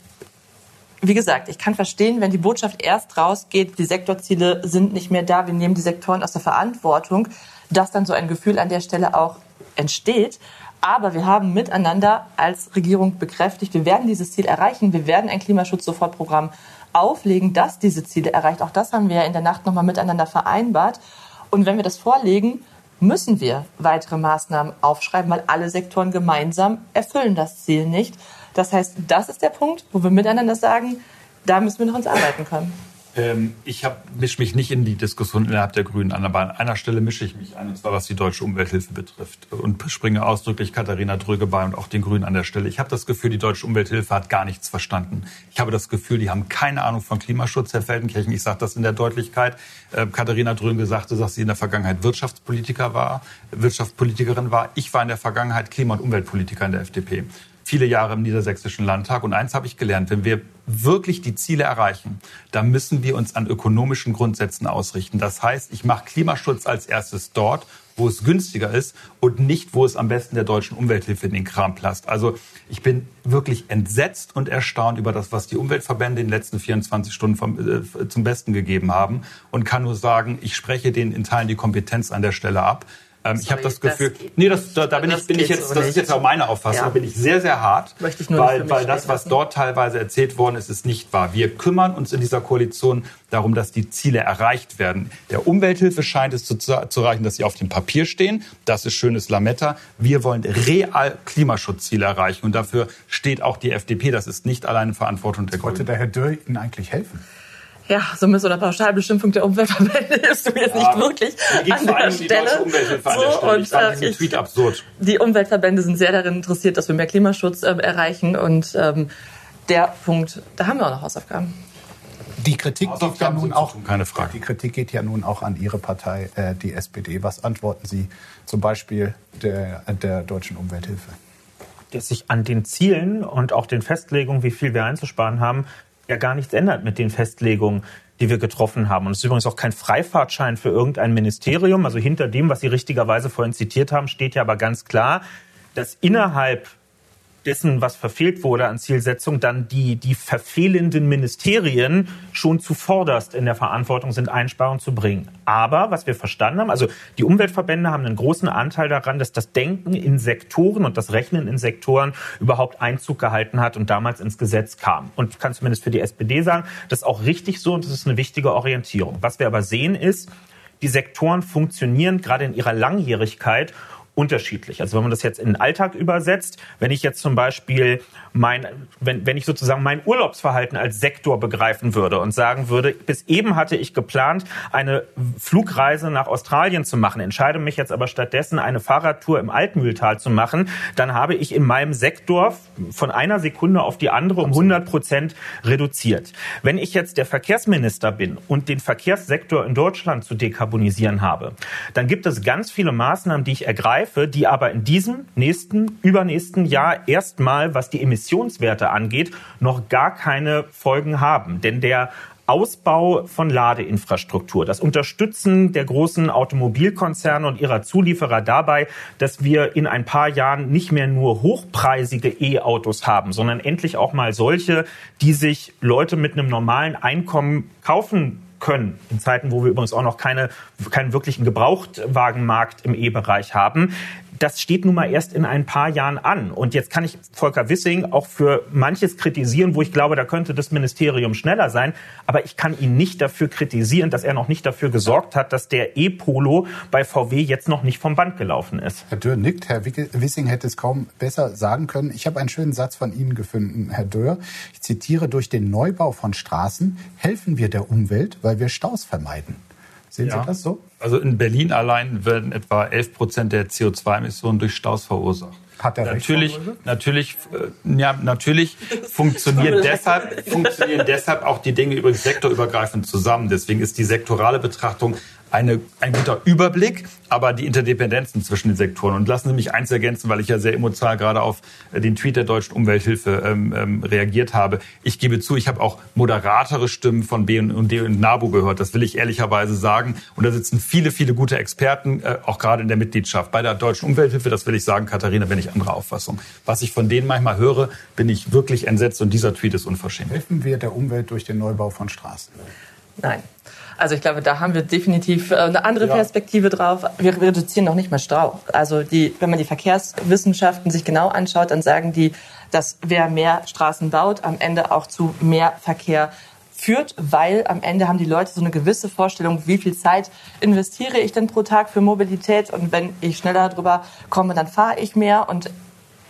wie gesagt, ich kann verstehen, wenn die Botschaft erst rausgeht, die Sektorziele sind nicht mehr da, wir nehmen die Sektoren aus der Verantwortung, dass dann so ein Gefühl an der Stelle auch entsteht. Aber wir haben miteinander als Regierung bekräftigt, wir werden dieses Ziel erreichen. Wir werden ein Klimaschutz-Sofortprogramm auflegen, das diese Ziele erreicht. Auch das haben wir ja in der Nacht nochmal miteinander vereinbart. Und wenn wir das vorlegen, müssen wir weitere Maßnahmen aufschreiben, weil alle Sektoren gemeinsam erfüllen das Ziel nicht. Das heißt, das ist der Punkt, wo wir miteinander sagen, da müssen wir noch ins Arbeiten kommen. Ähm, ich mische mich nicht in die Diskussion innerhalb der Grünen an, aber an einer Stelle mische ich mich ein, und zwar was die deutsche Umwelthilfe betrifft. Und springe ausdrücklich Katharina Dröge bei und auch den Grünen an der Stelle. Ich habe das Gefühl, die deutsche Umwelthilfe hat gar nichts verstanden. Ich habe das Gefühl, die haben keine Ahnung von Klimaschutz, Herr Feldenkirchen. Ich sage das in der Deutlichkeit. Äh, Katharina Dröge sagte, dass sie in der Vergangenheit Wirtschaftspolitiker war, Wirtschaftspolitikerin war. Ich war in der Vergangenheit Klima- und Umweltpolitiker in der FDP viele Jahre im Niedersächsischen Landtag. Und eins habe ich gelernt, wenn wir wirklich die Ziele erreichen, dann müssen wir uns an ökonomischen Grundsätzen ausrichten. Das heißt, ich mache Klimaschutz als erstes dort, wo es günstiger ist und nicht, wo es am besten der deutschen Umwelthilfe in den Kram passt. Also ich bin wirklich entsetzt und erstaunt über das, was die Umweltverbände in den letzten 24 Stunden vom, äh, zum Besten gegeben haben und kann nur sagen, ich spreche denen in Teilen die Kompetenz an der Stelle ab. Ähm, ich habe das Gefühl, das nee, das, da, da bin ich, bin ich jetzt, so das ist jetzt auch meine Auffassung, ja. da bin ich sehr, sehr hart, Möchte ich nur weil, weil das, was dort teilweise erzählt worden ist, ist nicht wahr. Wir kümmern uns in dieser Koalition darum, dass die Ziele erreicht werden. Der Umwelthilfe scheint es zu, zu reichen, dass sie auf dem Papier stehen. Das ist schönes Lametta. Wir wollen real Klimaschutzziele erreichen und dafür steht auch die FDP. Das ist nicht alleine Verantwortung der Grünen. Wollte der Herr Dürr Ihnen eigentlich helfen? Ja, so mit so einer Pauschalbestimmung der Umweltverbände ist du jetzt ja, nicht wirklich an der Stelle. So, an der Stelle. Ich fand äh, Tweet absurd. Die Umweltverbände sind sehr darin interessiert, dass wir mehr Klimaschutz äh, erreichen und ähm, der Punkt, da haben wir auch noch Hausaufgaben. Die Kritik geht ja nun auch, keine Frage. Die Kritik geht ja nun auch an Ihre Partei, äh, die SPD. Was antworten Sie zum Beispiel der, der deutschen Umwelthilfe? Dass sich an den Zielen und auch den Festlegungen, wie viel wir einzusparen haben, ja gar nichts ändert mit den Festlegungen. die wir getroffen haben. Und es ist übrigens auch kein Freifahrtschein für irgendein Ministerium. Also hinter dem, was Sie richtigerweise vorhin zitiert haben, steht ja aber ganz klar, dass innerhalb dessen, was verfehlt wurde an Zielsetzung, dann die, die verfehlenden Ministerien schon zuvorderst in der Verantwortung sind, Einsparungen zu bringen. Aber was wir verstanden haben, also die Umweltverbände haben einen großen Anteil daran, dass das Denken in Sektoren und das Rechnen in Sektoren überhaupt Einzug gehalten hat und damals ins Gesetz kam. Und ich kann zumindest für die SPD sagen, das ist auch richtig so und das ist eine wichtige Orientierung. Was wir aber sehen ist, die Sektoren funktionieren gerade in ihrer Langjährigkeit unterschiedlich. Also wenn man das jetzt in den Alltag übersetzt, wenn ich jetzt zum Beispiel mein, wenn, wenn ich sozusagen mein Urlaubsverhalten als Sektor begreifen würde und sagen würde, bis eben hatte ich geplant, eine Flugreise nach Australien zu machen, entscheide mich jetzt aber stattdessen, eine Fahrradtour im Altmühltal zu machen, dann habe ich in meinem Sektor von einer Sekunde auf die andere um 100 Prozent reduziert. Wenn ich jetzt der Verkehrsminister bin und den Verkehrssektor in Deutschland zu dekarbonisieren habe, dann gibt es ganz viele Maßnahmen, die ich ergreife, die aber in diesem nächsten, übernächsten Jahr erstmal, was die Emissionswerte angeht, noch gar keine Folgen haben. Denn der Ausbau von Ladeinfrastruktur, das Unterstützen der großen Automobilkonzerne und ihrer Zulieferer dabei, dass wir in ein paar Jahren nicht mehr nur hochpreisige E-Autos haben, sondern endlich auch mal solche, die sich Leute mit einem normalen Einkommen kaufen können. In Zeiten, wo wir übrigens auch noch keine, keinen wirklichen Gebrauchtwagenmarkt im E-Bereich haben das steht nun mal erst in ein paar Jahren an. Und jetzt kann ich Volker Wissing auch für manches kritisieren, wo ich glaube, da könnte das Ministerium schneller sein. Aber ich kann ihn nicht dafür kritisieren, dass er noch nicht dafür gesorgt hat, dass der E-Polo bei VW jetzt noch nicht vom Band gelaufen ist. Herr Dürr nickt. Herr Wissing hätte es kaum besser sagen können. Ich habe einen schönen Satz von Ihnen gefunden, Herr Dürr. Ich zitiere, durch den Neubau von Straßen helfen wir der Umwelt, weil wir Staus vermeiden. Sehen ja. Sie das so? Also in Berlin allein werden etwa 11 Prozent der CO2-Emissionen durch Staus verursacht. Hat er natürlich, natürlich, äh, ja, natürlich funktioniert deshalb, funktionieren deshalb auch die Dinge übrigens sektorübergreifend zusammen. Deswegen ist die sektorale Betrachtung eine, ein guter Überblick, aber die Interdependenzen zwischen den Sektoren. Und lassen Sie mich eins ergänzen, weil ich ja sehr emotional gerade auf äh, den Tweet der Deutschen Umwelthilfe ähm, ähm, reagiert habe. Ich gebe zu, ich habe auch moderatere Stimmen von BND und NABU gehört. Das will ich ehrlicherweise sagen. Und da sitzen viele, viele gute Experten, äh, auch gerade in der Mitgliedschaft. Bei der Deutschen Umwelthilfe, das will ich sagen, Katharina, bin ich anderer Auffassung. Was ich von denen manchmal höre, bin ich wirklich entsetzt und dieser Tweet ist unverschämt. Helfen wir der Umwelt durch den Neubau von Straßen? Nein. Also ich glaube, da haben wir definitiv äh, eine andere ja. Perspektive drauf. Wir reduzieren noch nicht mal Stau. Also die, wenn man die Verkehrswissenschaften sich genau anschaut, dann sagen die, dass wer mehr Straßen baut, am Ende auch zu mehr Verkehr führt, weil am Ende haben die Leute so eine gewisse Vorstellung, wie viel Zeit investiere ich denn pro Tag für Mobilität und wenn ich schneller drüber komme, dann fahre ich mehr und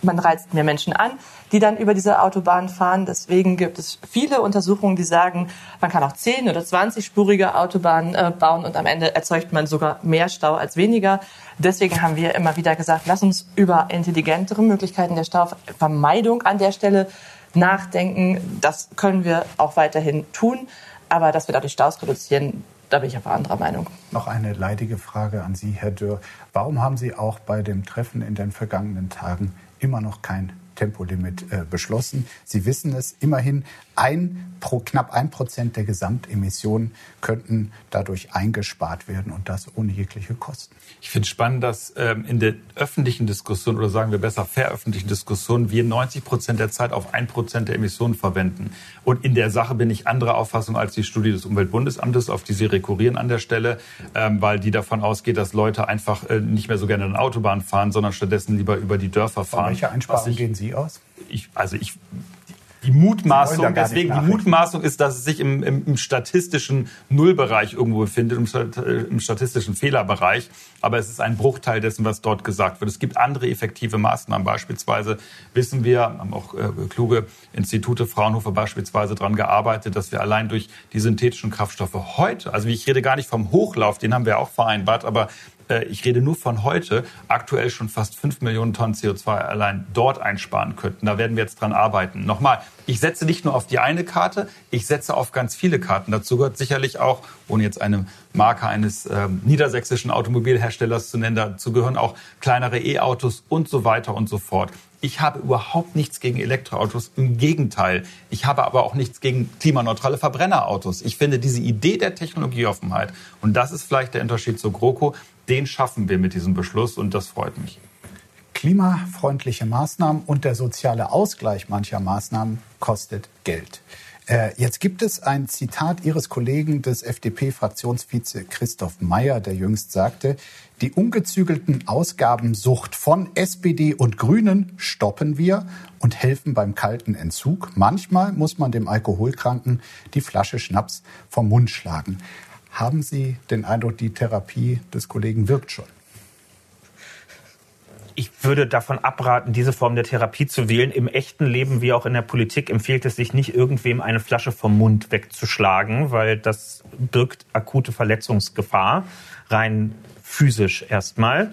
man reizt mehr Menschen an, die dann über diese Autobahn fahren. Deswegen gibt es viele Untersuchungen, die sagen, man kann auch 10 oder 20-spurige Autobahnen äh, bauen und am Ende erzeugt man sogar mehr Stau als weniger. Deswegen haben wir immer wieder gesagt, lass uns über intelligentere Möglichkeiten der Stauvermeidung an der Stelle nachdenken. Das können wir auch weiterhin tun. Aber dass wir dadurch Staus reduzieren, da bin ich aber anderer Meinung. Noch eine leidige Frage an Sie, Herr Dürr. Warum haben Sie auch bei dem Treffen in den vergangenen Tagen immer noch kein Tempolimit äh, beschlossen. Sie wissen es immerhin, ein, pro, knapp ein Prozent der Gesamtemissionen könnten dadurch eingespart werden und das ohne jegliche Kosten. Ich finde spannend, dass ähm, in der öffentlichen Diskussion oder sagen wir besser veröffentlichten Diskussion wir 90 Prozent der Zeit auf ein Prozent der Emissionen verwenden. Und in der Sache bin ich anderer Auffassung als die Studie des Umweltbundesamtes, auf die Sie rekurrieren an der Stelle, ähm, weil die davon ausgeht, dass Leute einfach äh, nicht mehr so gerne an Autobahn fahren, sondern stattdessen lieber über die Dörfer fahren. Von welche Einsparungen gehen Sie aus? Ich, also ich die Mutmaßung, deswegen die Mutmaßung ist, dass es sich im, im, im statistischen Nullbereich irgendwo befindet, im, im, statistischen Fehlerbereich. Aber es ist ein Bruchteil dessen, was dort gesagt wird. Es gibt andere effektive Maßnahmen. Beispielsweise wissen wir, haben auch äh, kluge Institute, Fraunhofer beispielsweise daran gearbeitet, dass wir allein durch die synthetischen Kraftstoffe heute, also ich rede gar nicht vom Hochlauf, den haben wir auch vereinbart, aber äh, ich rede nur von heute, aktuell schon fast 5 Millionen Tonnen CO2 allein dort einsparen könnten. Da werden wir jetzt dran arbeiten. Nochmal, ich setze nicht nur auf die eine Karte, ich setze auf ganz viele Karten. Dazu gehört sicherlich auch, ohne jetzt eine Marke eines äh, niedersächsischen Automobilherstellers zu nennen, dazu gehören auch kleinere E-Autos und so weiter und so fort. Ich habe überhaupt nichts gegen Elektroautos. Im Gegenteil. Ich habe aber auch nichts gegen klimaneutrale Verbrennerautos. Ich finde diese Idee der Technologieoffenheit, und das ist vielleicht der Unterschied zu GroKo, den schaffen wir mit diesem Beschluss und das freut mich. Klimafreundliche Maßnahmen und der soziale Ausgleich mancher Maßnahmen kostet Geld. Äh, jetzt gibt es ein Zitat Ihres Kollegen des FDP-Fraktionsvize Christoph Meyer, der jüngst sagte, die ungezügelten Ausgabensucht von SPD und Grünen stoppen wir und helfen beim kalten Entzug. Manchmal muss man dem Alkoholkranken die Flasche Schnaps vom Mund schlagen. Haben Sie den Eindruck, die Therapie des Kollegen wirkt schon? Ich würde davon abraten, diese Form der Therapie zu wählen. Im echten Leben wie auch in der Politik empfiehlt es sich nicht, irgendwem eine Flasche vom Mund wegzuschlagen, weil das birgt akute Verletzungsgefahr, rein physisch erstmal.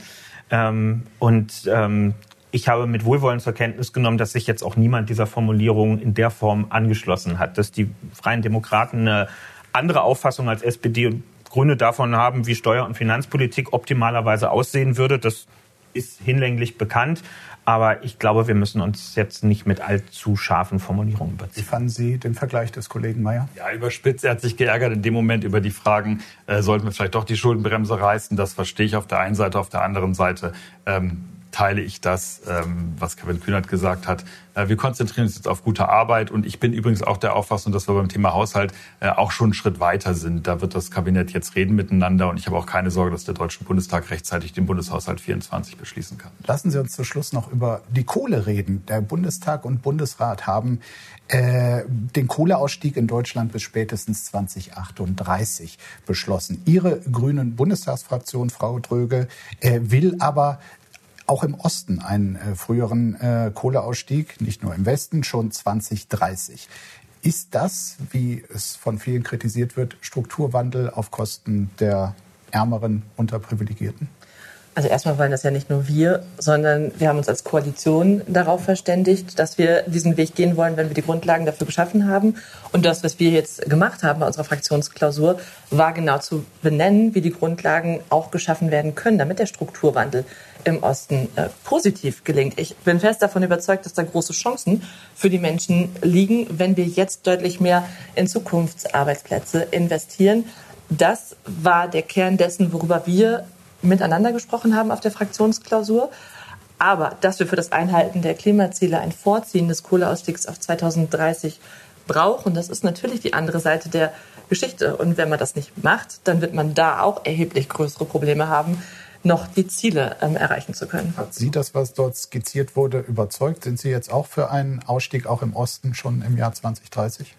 Ähm, und ähm, ich habe mit Wohlwollen zur Kenntnis genommen, dass sich jetzt auch niemand dieser Formulierung in der Form angeschlossen hat, dass die Freien Demokraten eine andere Auffassung als SPD und Gründe davon haben, wie Steuer- und Finanzpolitik optimalerweise aussehen würde. Das ist hinlänglich bekannt. Aber ich glaube, wir müssen uns jetzt nicht mit allzu scharfen Formulierungen überziehen. Wie fanden Sie den Vergleich des Kollegen Mayer? Ja, überspitzt. Er hat sich geärgert in dem Moment über die Fragen, äh, sollten wir vielleicht doch die Schuldenbremse reißen? Das verstehe ich auf der einen Seite. Auf der anderen Seite ähm, teile ich das, ähm, was Kevin Kühnert gesagt hat. Äh, wir konzentrieren uns jetzt auf gute Arbeit und ich bin übrigens auch der Auffassung, dass wir beim Thema Haushalt äh, auch schon einen Schritt weiter sind. Da wird das Kabinett jetzt reden miteinander und ich habe auch keine Sorge, dass der Deutsche Bundestag rechtzeitig den Bundeshaushalt 24 beschließen kann. Lassen Sie uns zum Schluss noch über die Kohle reden. Der Bundestag und Bundesrat haben äh, den Kohleausstieg in Deutschland bis spätestens 2038 beschlossen. Ihre grünen Bundestagsfraktion, Frau Dröge, will aber auch im Osten einen äh, früheren äh, Kohleausstieg, nicht nur im Westen, schon 2030. Ist das, wie es von vielen kritisiert wird, Strukturwandel auf Kosten der ärmeren, unterprivilegierten? Also erstmal wollen das ja nicht nur wir, sondern wir haben uns als Koalition darauf verständigt, dass wir diesen Weg gehen wollen, wenn wir die Grundlagen dafür geschaffen haben. Und das, was wir jetzt gemacht haben bei unserer Fraktionsklausur, war genau zu benennen, wie die Grundlagen auch geschaffen werden können, damit der Strukturwandel im Osten äh, positiv gelingt. Ich bin fest davon überzeugt, dass da große Chancen für die Menschen liegen, wenn wir jetzt deutlich mehr in Zukunftsarbeitsplätze investieren. Das war der Kern dessen, worüber wir miteinander gesprochen haben auf der Fraktionsklausur. Aber dass wir für das Einhalten der Klimaziele ein Vorziehen des Kohleausstiegs auf 2030 brauchen, das ist natürlich die andere Seite der Geschichte. Und wenn man das nicht macht, dann wird man da auch erheblich größere Probleme haben, noch die Ziele ähm, erreichen zu können. Hat Sie das, was dort skizziert wurde, überzeugt? Sind Sie jetzt auch für einen Ausstieg auch im Osten schon im Jahr 2030?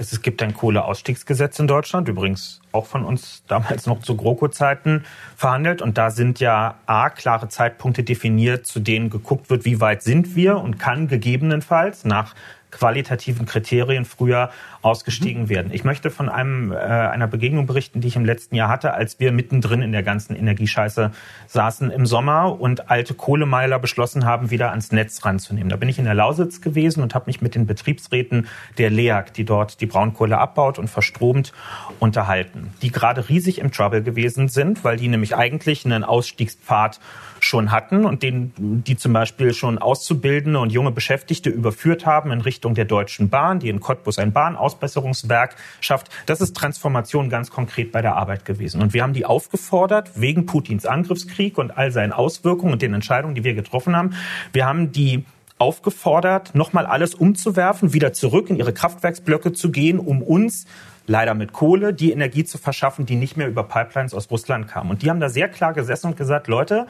Es gibt ein Kohleausstiegsgesetz in Deutschland, übrigens auch von uns damals noch zu GroKo-Zeiten verhandelt. Und da sind ja A, klare Zeitpunkte definiert, zu denen geguckt wird, wie weit sind wir und kann gegebenenfalls nach qualitativen Kriterien früher ausgestiegen mhm. werden. Ich möchte von einem, äh, einer Begegnung berichten, die ich im letzten Jahr hatte, als wir mittendrin in der ganzen Energiescheiße saßen im Sommer und alte Kohlemeiler beschlossen haben, wieder ans Netz ranzunehmen. Da bin ich in der Lausitz gewesen und habe mich mit den Betriebsräten der LEAG, die dort die Braunkohle abbaut und verstromt, unterhalten, die gerade riesig im Trouble gewesen sind, weil die nämlich eigentlich einen Ausstiegspfad schon hatten und den, die zum Beispiel schon Auszubildende und junge Beschäftigte überführt haben in Richtung der Deutschen Bahn, die in Cottbus ein Bahnausbesserungswerk schafft. Das ist Transformation ganz konkret bei der Arbeit gewesen. Und wir haben die aufgefordert, wegen Putins Angriffskrieg und all seinen Auswirkungen und den Entscheidungen, die wir getroffen haben, wir haben die aufgefordert, nochmal alles umzuwerfen, wieder zurück in ihre Kraftwerksblöcke zu gehen, um uns leider mit Kohle die Energie zu verschaffen, die nicht mehr über Pipelines aus Russland kam. Und die haben da sehr klar gesessen und gesagt, Leute,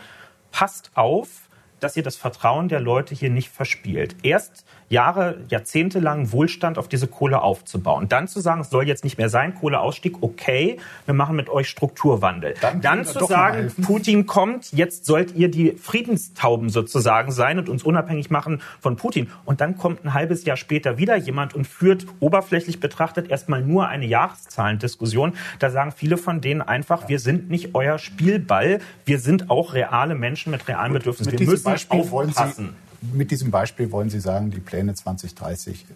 passt auf, dass ihr das Vertrauen der Leute hier nicht verspielt. Erst Jahre, Jahrzehnte lang Wohlstand auf diese Kohle aufzubauen. Dann zu sagen, es soll jetzt nicht mehr sein, Kohleausstieg, okay, wir machen mit euch Strukturwandel. Dann, Dann zu sagen, Putin kommt, jetzt sollt ihr die Friedenstauben sozusagen sein und uns unabhängig machen von Putin. Und dann kommt ein halbes Jahr später wieder jemand und führt oberflächlich betrachtet erstmal nur eine Jahreszahlendiskussion. Da sagen viele von denen einfach, wir sind nicht euer Spielball, wir sind auch reale Menschen mit realen Bedürfnissen. Wir müssen Beispiel aufpassen mit diesem Beispiel wollen Sie sagen, die Pläne 2030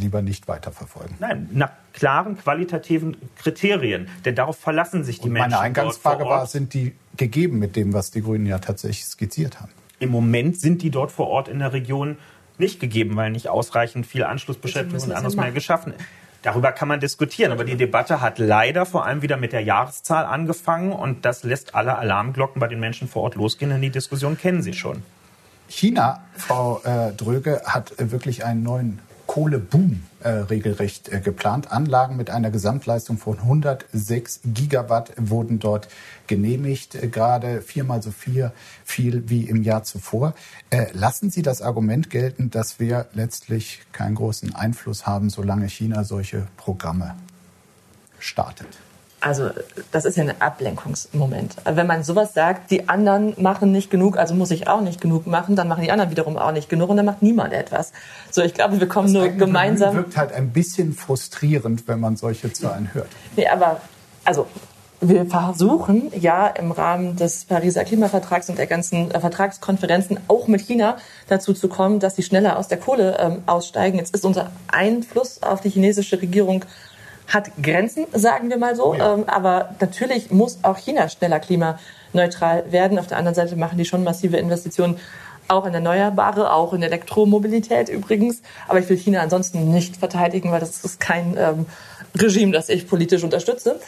lieber nicht weiterverfolgen? Nein, nach klaren qualitativen Kriterien. Denn darauf verlassen sich die Und Menschen. Meine Eingangsfrage war, sind die gegeben mit dem, was die Grünen ja tatsächlich skizziert haben? Im Moment sind die dort vor Ort in der Region nicht gegeben, weil nicht ausreichend viel Anschlussbeschäftigung und anderes mehr geschaffen ist. Darüber kann man diskutieren, aber die Debatte hat leider vor allem wieder mit der Jahreszahl angefangen und das lässt alle Alarmglocken bei den Menschen vor Ort losgehen, denn die Diskussion kennen sie schon. China, Frau äh, Dröge, hat äh, wirklich einen neuen Kohleboom äh, regelrecht äh, geplant. Anlagen mit einer Gesamtleistung von 106 Gigawatt wurden dort genehmigt, äh, gerade viermal so viel, viel wie im Jahr zuvor. Äh, lassen Sie das Argument gelten, dass wir letztlich keinen großen Einfluss haben, solange China solche Programme startet? Also das ist ja ein Ablenkungsmoment. Wenn man sowas sagt, die anderen machen nicht genug, also muss ich auch nicht genug machen, dann machen die anderen wiederum auch nicht genug und dann macht niemand etwas. So, ich glaube, wir kommen das nur gemeinsam. wirkt halt ein bisschen frustrierend, wenn man solche Zahlen hört. Nee, aber also wir versuchen ja im Rahmen des Pariser Klimavertrags und der ganzen äh, Vertragskonferenzen auch mit China dazu zu kommen, dass sie schneller aus der Kohle ähm, aussteigen. Jetzt ist unser Einfluss auf die chinesische Regierung hat Grenzen, sagen wir mal so. Ja. Ähm, aber natürlich muss auch China schneller klimaneutral werden. Auf der anderen Seite machen die schon massive Investitionen auch in Erneuerbare, auch in Elektromobilität übrigens. Aber ich will China ansonsten nicht verteidigen, weil das ist kein ähm, Regime, das ich politisch unterstütze.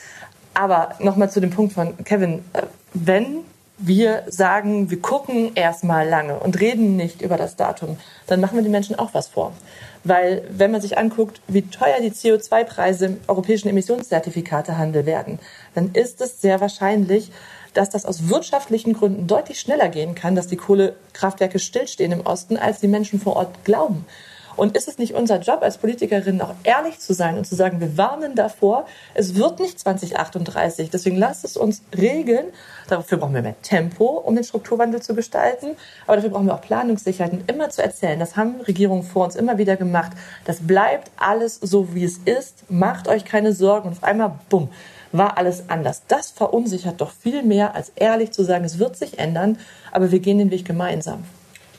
Aber nochmal zu dem Punkt von Kevin. Äh, wenn wir sagen, wir gucken erstmal lange und reden nicht über das Datum, dann machen wir den Menschen auch was vor. Weil wenn man sich anguckt, wie teuer die CO2-Preise im europäischen Emissionszertifikatehandel werden, dann ist es sehr wahrscheinlich, dass das aus wirtschaftlichen Gründen deutlich schneller gehen kann, dass die Kohlekraftwerke stillstehen im Osten, als die Menschen vor Ort glauben. Und ist es nicht unser Job als Politikerinnen auch ehrlich zu sein und zu sagen, wir warnen davor, es wird nicht 2038. Deswegen lasst es uns regeln. Dafür brauchen wir mehr Tempo, um den Strukturwandel zu gestalten. Aber dafür brauchen wir auch Planungssicherheit und immer zu erzählen. Das haben Regierungen vor uns immer wieder gemacht. Das bleibt alles so, wie es ist. Macht euch keine Sorgen. Und auf einmal, bumm, war alles anders. Das verunsichert doch viel mehr, als ehrlich zu sagen, es wird sich ändern, aber wir gehen den Weg gemeinsam.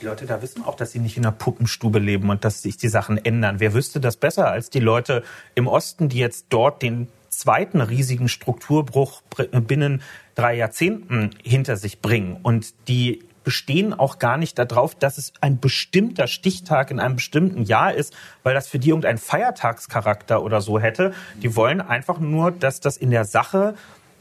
Die Leute da wissen auch, dass sie nicht in einer Puppenstube leben und dass sich die Sachen ändern. Wer wüsste das besser als die Leute im Osten, die jetzt dort den zweiten riesigen Strukturbruch binnen drei Jahrzehnten hinter sich bringen und die bestehen auch gar nicht darauf, dass es ein bestimmter Stichtag in einem bestimmten Jahr ist, weil das für die irgendeinen Feiertagscharakter oder so hätte. Die wollen einfach nur, dass das in der Sache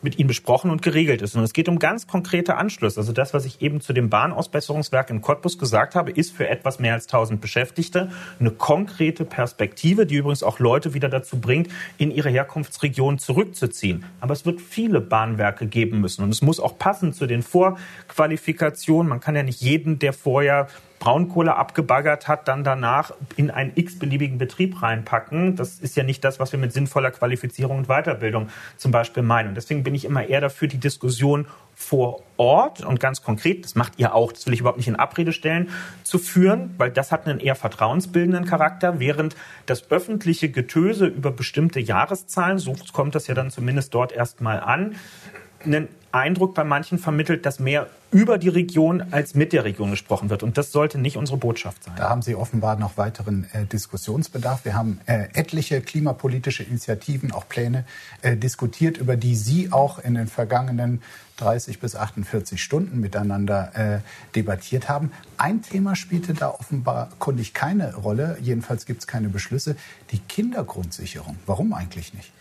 mit ihnen besprochen und geregelt ist. Und es geht um ganz konkrete Anschlüsse. Also das, was ich eben zu dem Bahnausbesserungswerk in Cottbus gesagt habe, ist für etwas mehr als 1000 Beschäftigte eine konkrete Perspektive, die übrigens auch Leute wieder dazu bringt, in ihre Herkunftsregion zurückzuziehen. Aber es wird viele Bahnwerke geben müssen. Und es muss auch passen zu den Vorqualifikationen. Man kann ja nicht jeden, der vorher Braunkohle abgebaggert hat, dann danach in einen x-beliebigen Betrieb reinpacken. Das ist ja nicht das, was wir mit sinnvoller Qualifizierung und Weiterbildung zum Beispiel meinen. Und deswegen bin ich immer eher dafür, die Diskussion vor Ort und ganz konkret, das macht ihr auch, das will ich überhaupt nicht in Abrede stellen, zu führen, weil das hat einen eher vertrauensbildenden Charakter, während das öffentliche Getöse über bestimmte Jahreszahlen, so kommt das ja dann zumindest dort erstmal an, einen Eindruck bei manchen vermittelt, dass mehr über die Region als mit der Region gesprochen wird. Und das sollte nicht unsere Botschaft sein. Da haben Sie offenbar noch weiteren äh, Diskussionsbedarf. Wir haben äh, etliche klimapolitische Initiativen, auch Pläne äh, diskutiert, über die Sie auch in den vergangenen 30 bis 48 Stunden miteinander äh, debattiert haben. Ein Thema spielte da offenbar kundig keine Rolle. Jedenfalls gibt es keine Beschlüsse. Die Kindergrundsicherung. Warum eigentlich nicht?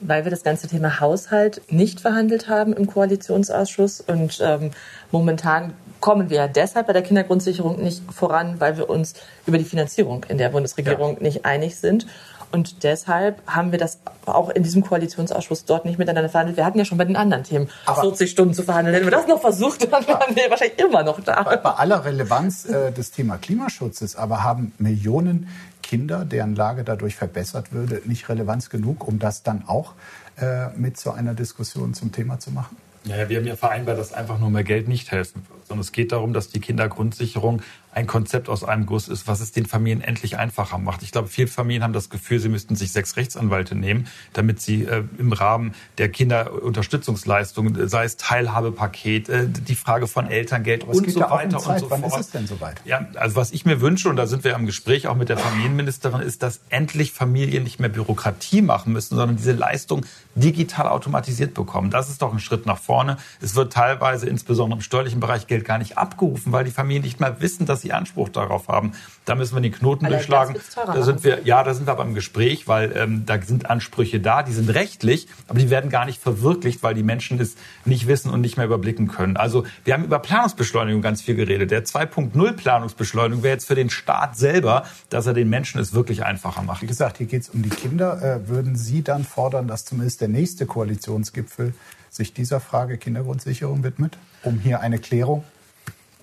Weil wir das ganze Thema Haushalt nicht verhandelt haben im Koalitionsausschuss. Und ähm, momentan kommen wir deshalb bei der Kindergrundsicherung nicht voran, weil wir uns über die Finanzierung in der Bundesregierung ja. nicht einig sind. Und deshalb haben wir das auch in diesem Koalitionsausschuss dort nicht miteinander verhandelt. Wir hatten ja schon bei den anderen Themen aber 40 Stunden zu verhandeln. Hätten wir das noch versucht, dann wären wir wahrscheinlich immer noch da. Bei, bei aller Relevanz äh, des Thema Klimaschutzes aber haben Millionen Kinder, deren Lage dadurch verbessert würde, nicht Relevanz genug, um das dann auch äh, mit zu einer Diskussion zum Thema zu machen? Ja, wir haben ja vereinbart, dass einfach nur mehr Geld nicht helfen wird, sondern es geht darum, dass die Kindergrundsicherung ein Konzept aus einem Guss ist, was es den Familien endlich einfacher macht. Ich glaube, viele Familien haben das Gefühl, sie müssten sich sechs Rechtsanwälte nehmen, damit sie äh, im Rahmen der Kinderunterstützungsleistungen, sei es Teilhabepaket, äh, die Frage von Elterngeld Aber und so ja weiter um und so Wann fort. ist es denn soweit? Ja, also was ich mir wünsche, und da sind wir im Gespräch auch mit der Familienministerin, ist, dass endlich Familien nicht mehr Bürokratie machen müssen, sondern diese Leistung digital automatisiert bekommen. Das ist doch ein Schritt nach vorne. Es wird teilweise insbesondere im steuerlichen Bereich Weihnachtsgeld gar nicht abgerufen, weil die Familien nicht mal wissen, dass sie Anspruch darauf haben. Da müssen wir den Knoten Allein durchschlagen. Da sind wir, ja, da sind wir aber im Gespräch, weil ähm, da sind Ansprüche da, die sind rechtlich, aber die werden gar nicht verwirklicht, weil die Menschen es nicht wissen und nicht mehr überblicken können. Also wir haben über Planungsbeschleunigung ganz viel geredet. Der 2.0 Planungsbeschleunigung wäre jetzt für den Staat selber, dass er den Menschen es wirklich einfacher macht. Wie gesagt, hier geht es um die Kinder. Äh, würden Sie dann fordern, dass zumindest der nächste Koalitionsgipfel sich dieser Frage Kindergrundsicherung widmet, um hier eine Klärung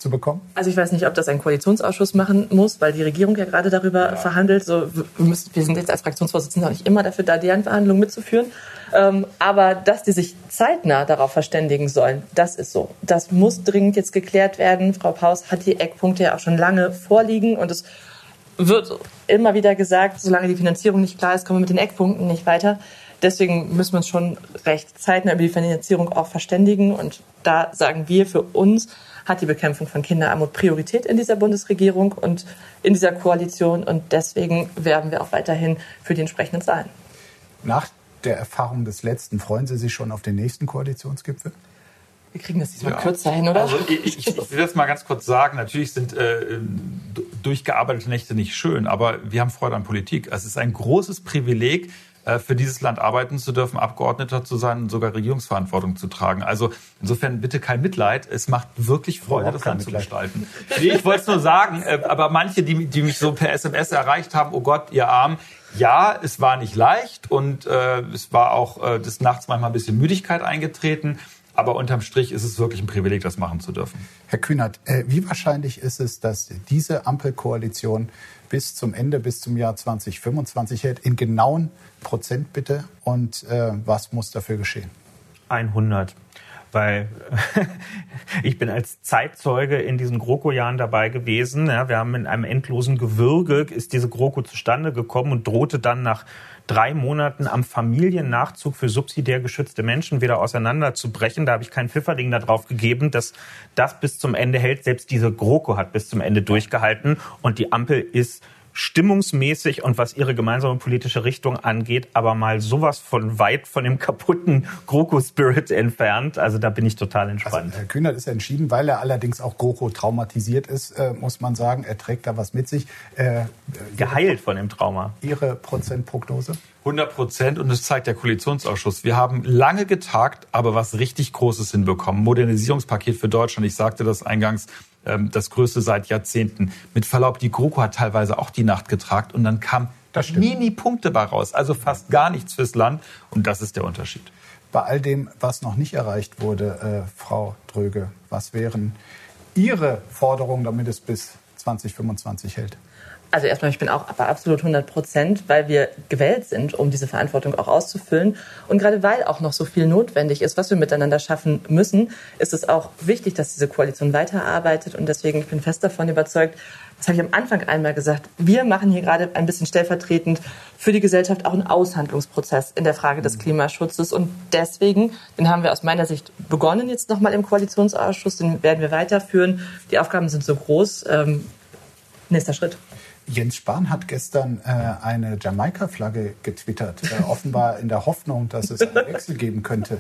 zu bekommen? Also ich weiß nicht, ob das ein Koalitionsausschuss machen muss, weil die Regierung ja gerade darüber verhandelt. So, wir, müssen, wir sind jetzt als Fraktionsvorsitzende auch nicht immer dafür da, deren Verhandlungen mitzuführen. Ähm, aber dass die sich zeitnah darauf verständigen sollen, das ist so. Das muss dringend jetzt geklärt werden. Frau Paus hat die Eckpunkte ja auch schon lange vorliegen und es wird immer wieder gesagt, solange die Finanzierung nicht klar ist, kommen wir mit den Eckpunkten nicht weiter. Deswegen müssen wir uns schon recht zeitnah über die Finanzierung auch verständigen. Und da sagen wir, für uns hat die Bekämpfung von Kinderarmut Priorität in dieser Bundesregierung und in dieser Koalition. Und deswegen werben wir auch weiterhin für die entsprechenden Zahlen. Nach der Erfahrung des letzten, freuen Sie sich schon auf den nächsten Koalitionsgipfel? Wir kriegen das diesmal Ja. kürzer hin, oder? Also ich, ich, ich will das mal ganz kurz sagen. Natürlich sind äh, durchgearbeitete Nächte nicht schön, aber wir haben Freude an Politik. Es ist ein großes Privileg, für dieses Land arbeiten zu dürfen, Abgeordneter zu sein und sogar Regierungsverantwortung zu tragen. Also insofern bitte kein Mitleid. Es macht wirklich Freude, das Land zu gestalten. Nee, ich wollte es nur sagen, äh, aber manche, die, die mich so per SMS erreicht haben, oh Gott, ihr Arm, ja, es war nicht leicht und äh, es war auch äh, des Nachts manchmal ein bisschen Müdigkeit eingetreten. Aber unterm Strich ist es wirklich ein Privileg, das machen zu dürfen. Herr Kühnert, äh, wie wahrscheinlich ist es, dass diese Ampelkoalition bis zum Ende, bis zum Jahr 2025 hält? In genauen Prozent bitte. Und äh, was muss dafür geschehen? 100. Weil ich bin als Zeitzeuge in diesen GroKo-Jahren dabei gewesen. Ja, wir haben in einem endlosen Gewürge ist diese GroKo zustande gekommen und drohte dann nach drei Monaten am Familiennachzug für subsidiär geschützte Menschen wieder auseinanderzubrechen. Da habe ich keinen Pfifferling darauf gegeben, dass das bis zum Ende hält. Selbst diese GroKo hat bis zum Ende durchgehalten und die Ampel ist stimmungsmäßig und was ihre gemeinsame politische Richtung angeht, aber mal sowas von weit von dem kaputten GroKo-Spirit entfernt. Also da bin ich total entspannt. Also, Herr Kühnert ist entschieden, weil er allerdings auch GroKo traumatisiert ist, äh, muss man sagen. Er trägt da was mit sich. Äh, Geheilt von dem Trauma. Ihre Prozentprognose? 100 Prozent und das zeigt der Koalitionsausschuss. Wir haben lange getagt, aber was richtig Großes hinbekommen. Modernisierungspaket für Deutschland. Ich sagte das eingangs, das größte seit Jahrzehnten. Mit Verlaub, die GroKo hat teilweise auch die Nacht getragt und dann kam Das stimmt. nie, nie Punkte bei raus. Also fast gar nichts fürs Land und das ist der Unterschied. Bei all dem, was noch nicht erreicht wurde, äh, Frau Dröge, was wären Ihre Forderungen, damit es bis 2025 hält? Also erstmal, ich bin auch bei absolut 100 Prozent, weil wir gewählt sind, um diese Verantwortung auch auszufüllen. Und gerade weil auch noch so viel notwendig ist, was wir miteinander schaffen müssen, ist es auch wichtig, dass diese Koalition weiterarbeitet. Und deswegen, ich bin fest davon überzeugt, das habe ich am Anfang einmal gesagt, wir machen hier gerade ein bisschen stellvertretend für die Gesellschaft auch einen Aushandlungsprozess in der Frage des Klimaschutzes. Und deswegen, den haben wir aus meiner Sicht begonnen jetzt nochmal im Koalitionsausschuss, den werden wir weiterführen. Die Aufgaben sind so groß. Ähm, nächster Schritt. Jens Spahn hat gestern äh, eine Jamaika-Flagge getwittert, äh, offenbar in der Hoffnung, dass es einen Wechsel geben könnte.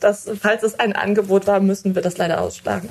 Das, falls es ein Angebot war, müssen wir das leider ausschlagen.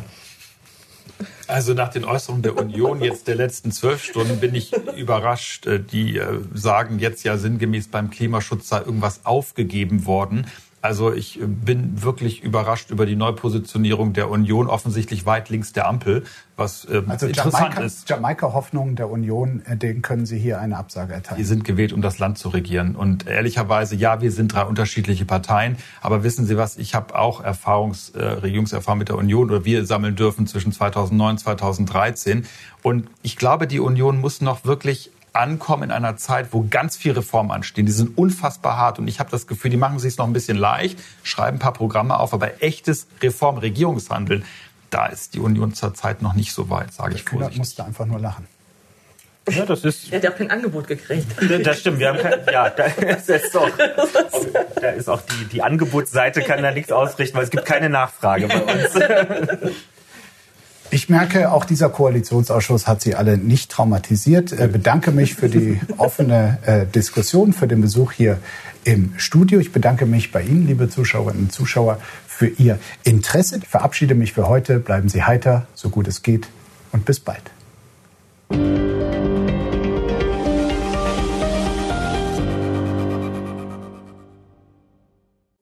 Also nach den Äußerungen der Union jetzt der letzten zwölf Stunden bin ich überrascht. Äh, Die äh, sagen jetzt ja sinngemäß beim Klimaschutz sei irgendwas aufgegeben worden. Also ich äh, bin wirklich überrascht über die Neupositionierung der Union, offensichtlich weit links der Ampel, was äh, Also interessant Jamaika- ist. Jamaika-Hoffnungen der Union, äh, denen können Sie hier eine Absage erteilen. sind gewählt, um das Land zu regieren. Und ehrlicherweise, ja, wir sind drei unterschiedliche Parteien. Aber wissen Sie was? Ich habe auch Erfahrungs, äh, Regierungserfahrung mit der Union oder wir sammeln dürfen zwischen 2009 und 2013. Und ich glaube, die Union muss noch wirklich ankommen in einer Zeit, wo ganz viel Reformen anstehen. Die sind unfassbar hart und ich habe das Gefühl, die machen es sich noch ein bisschen leicht, schreiben ein paar Programme auf, aber echtes Reformregierungshandeln, da ist die Union zurzeit noch nicht so weit, sage ich Kühnert vorsichtig. musste einfach nur lachen. Ja, das ist Er hat ja auch kein Angebot gekriegt. Das stimmt, wir haben kein, ja, da ist, doch, da ist auch die, die Angebotsseite kann da nichts ausrichten, weil es gibt keine Nachfrage bei uns. Ich merke, auch dieser Koalitionsausschuss hat Sie alle nicht traumatisiert. Ich bedanke mich für die offene äh, Diskussion, für den Besuch hier im Studio. Ich bedanke mich bei Ihnen, liebe Zuschauerinnen und Zuschauer, für Ihr Interesse. Ich verabschiede mich für heute. Bleiben Sie heiter, so gut es geht und bis bald.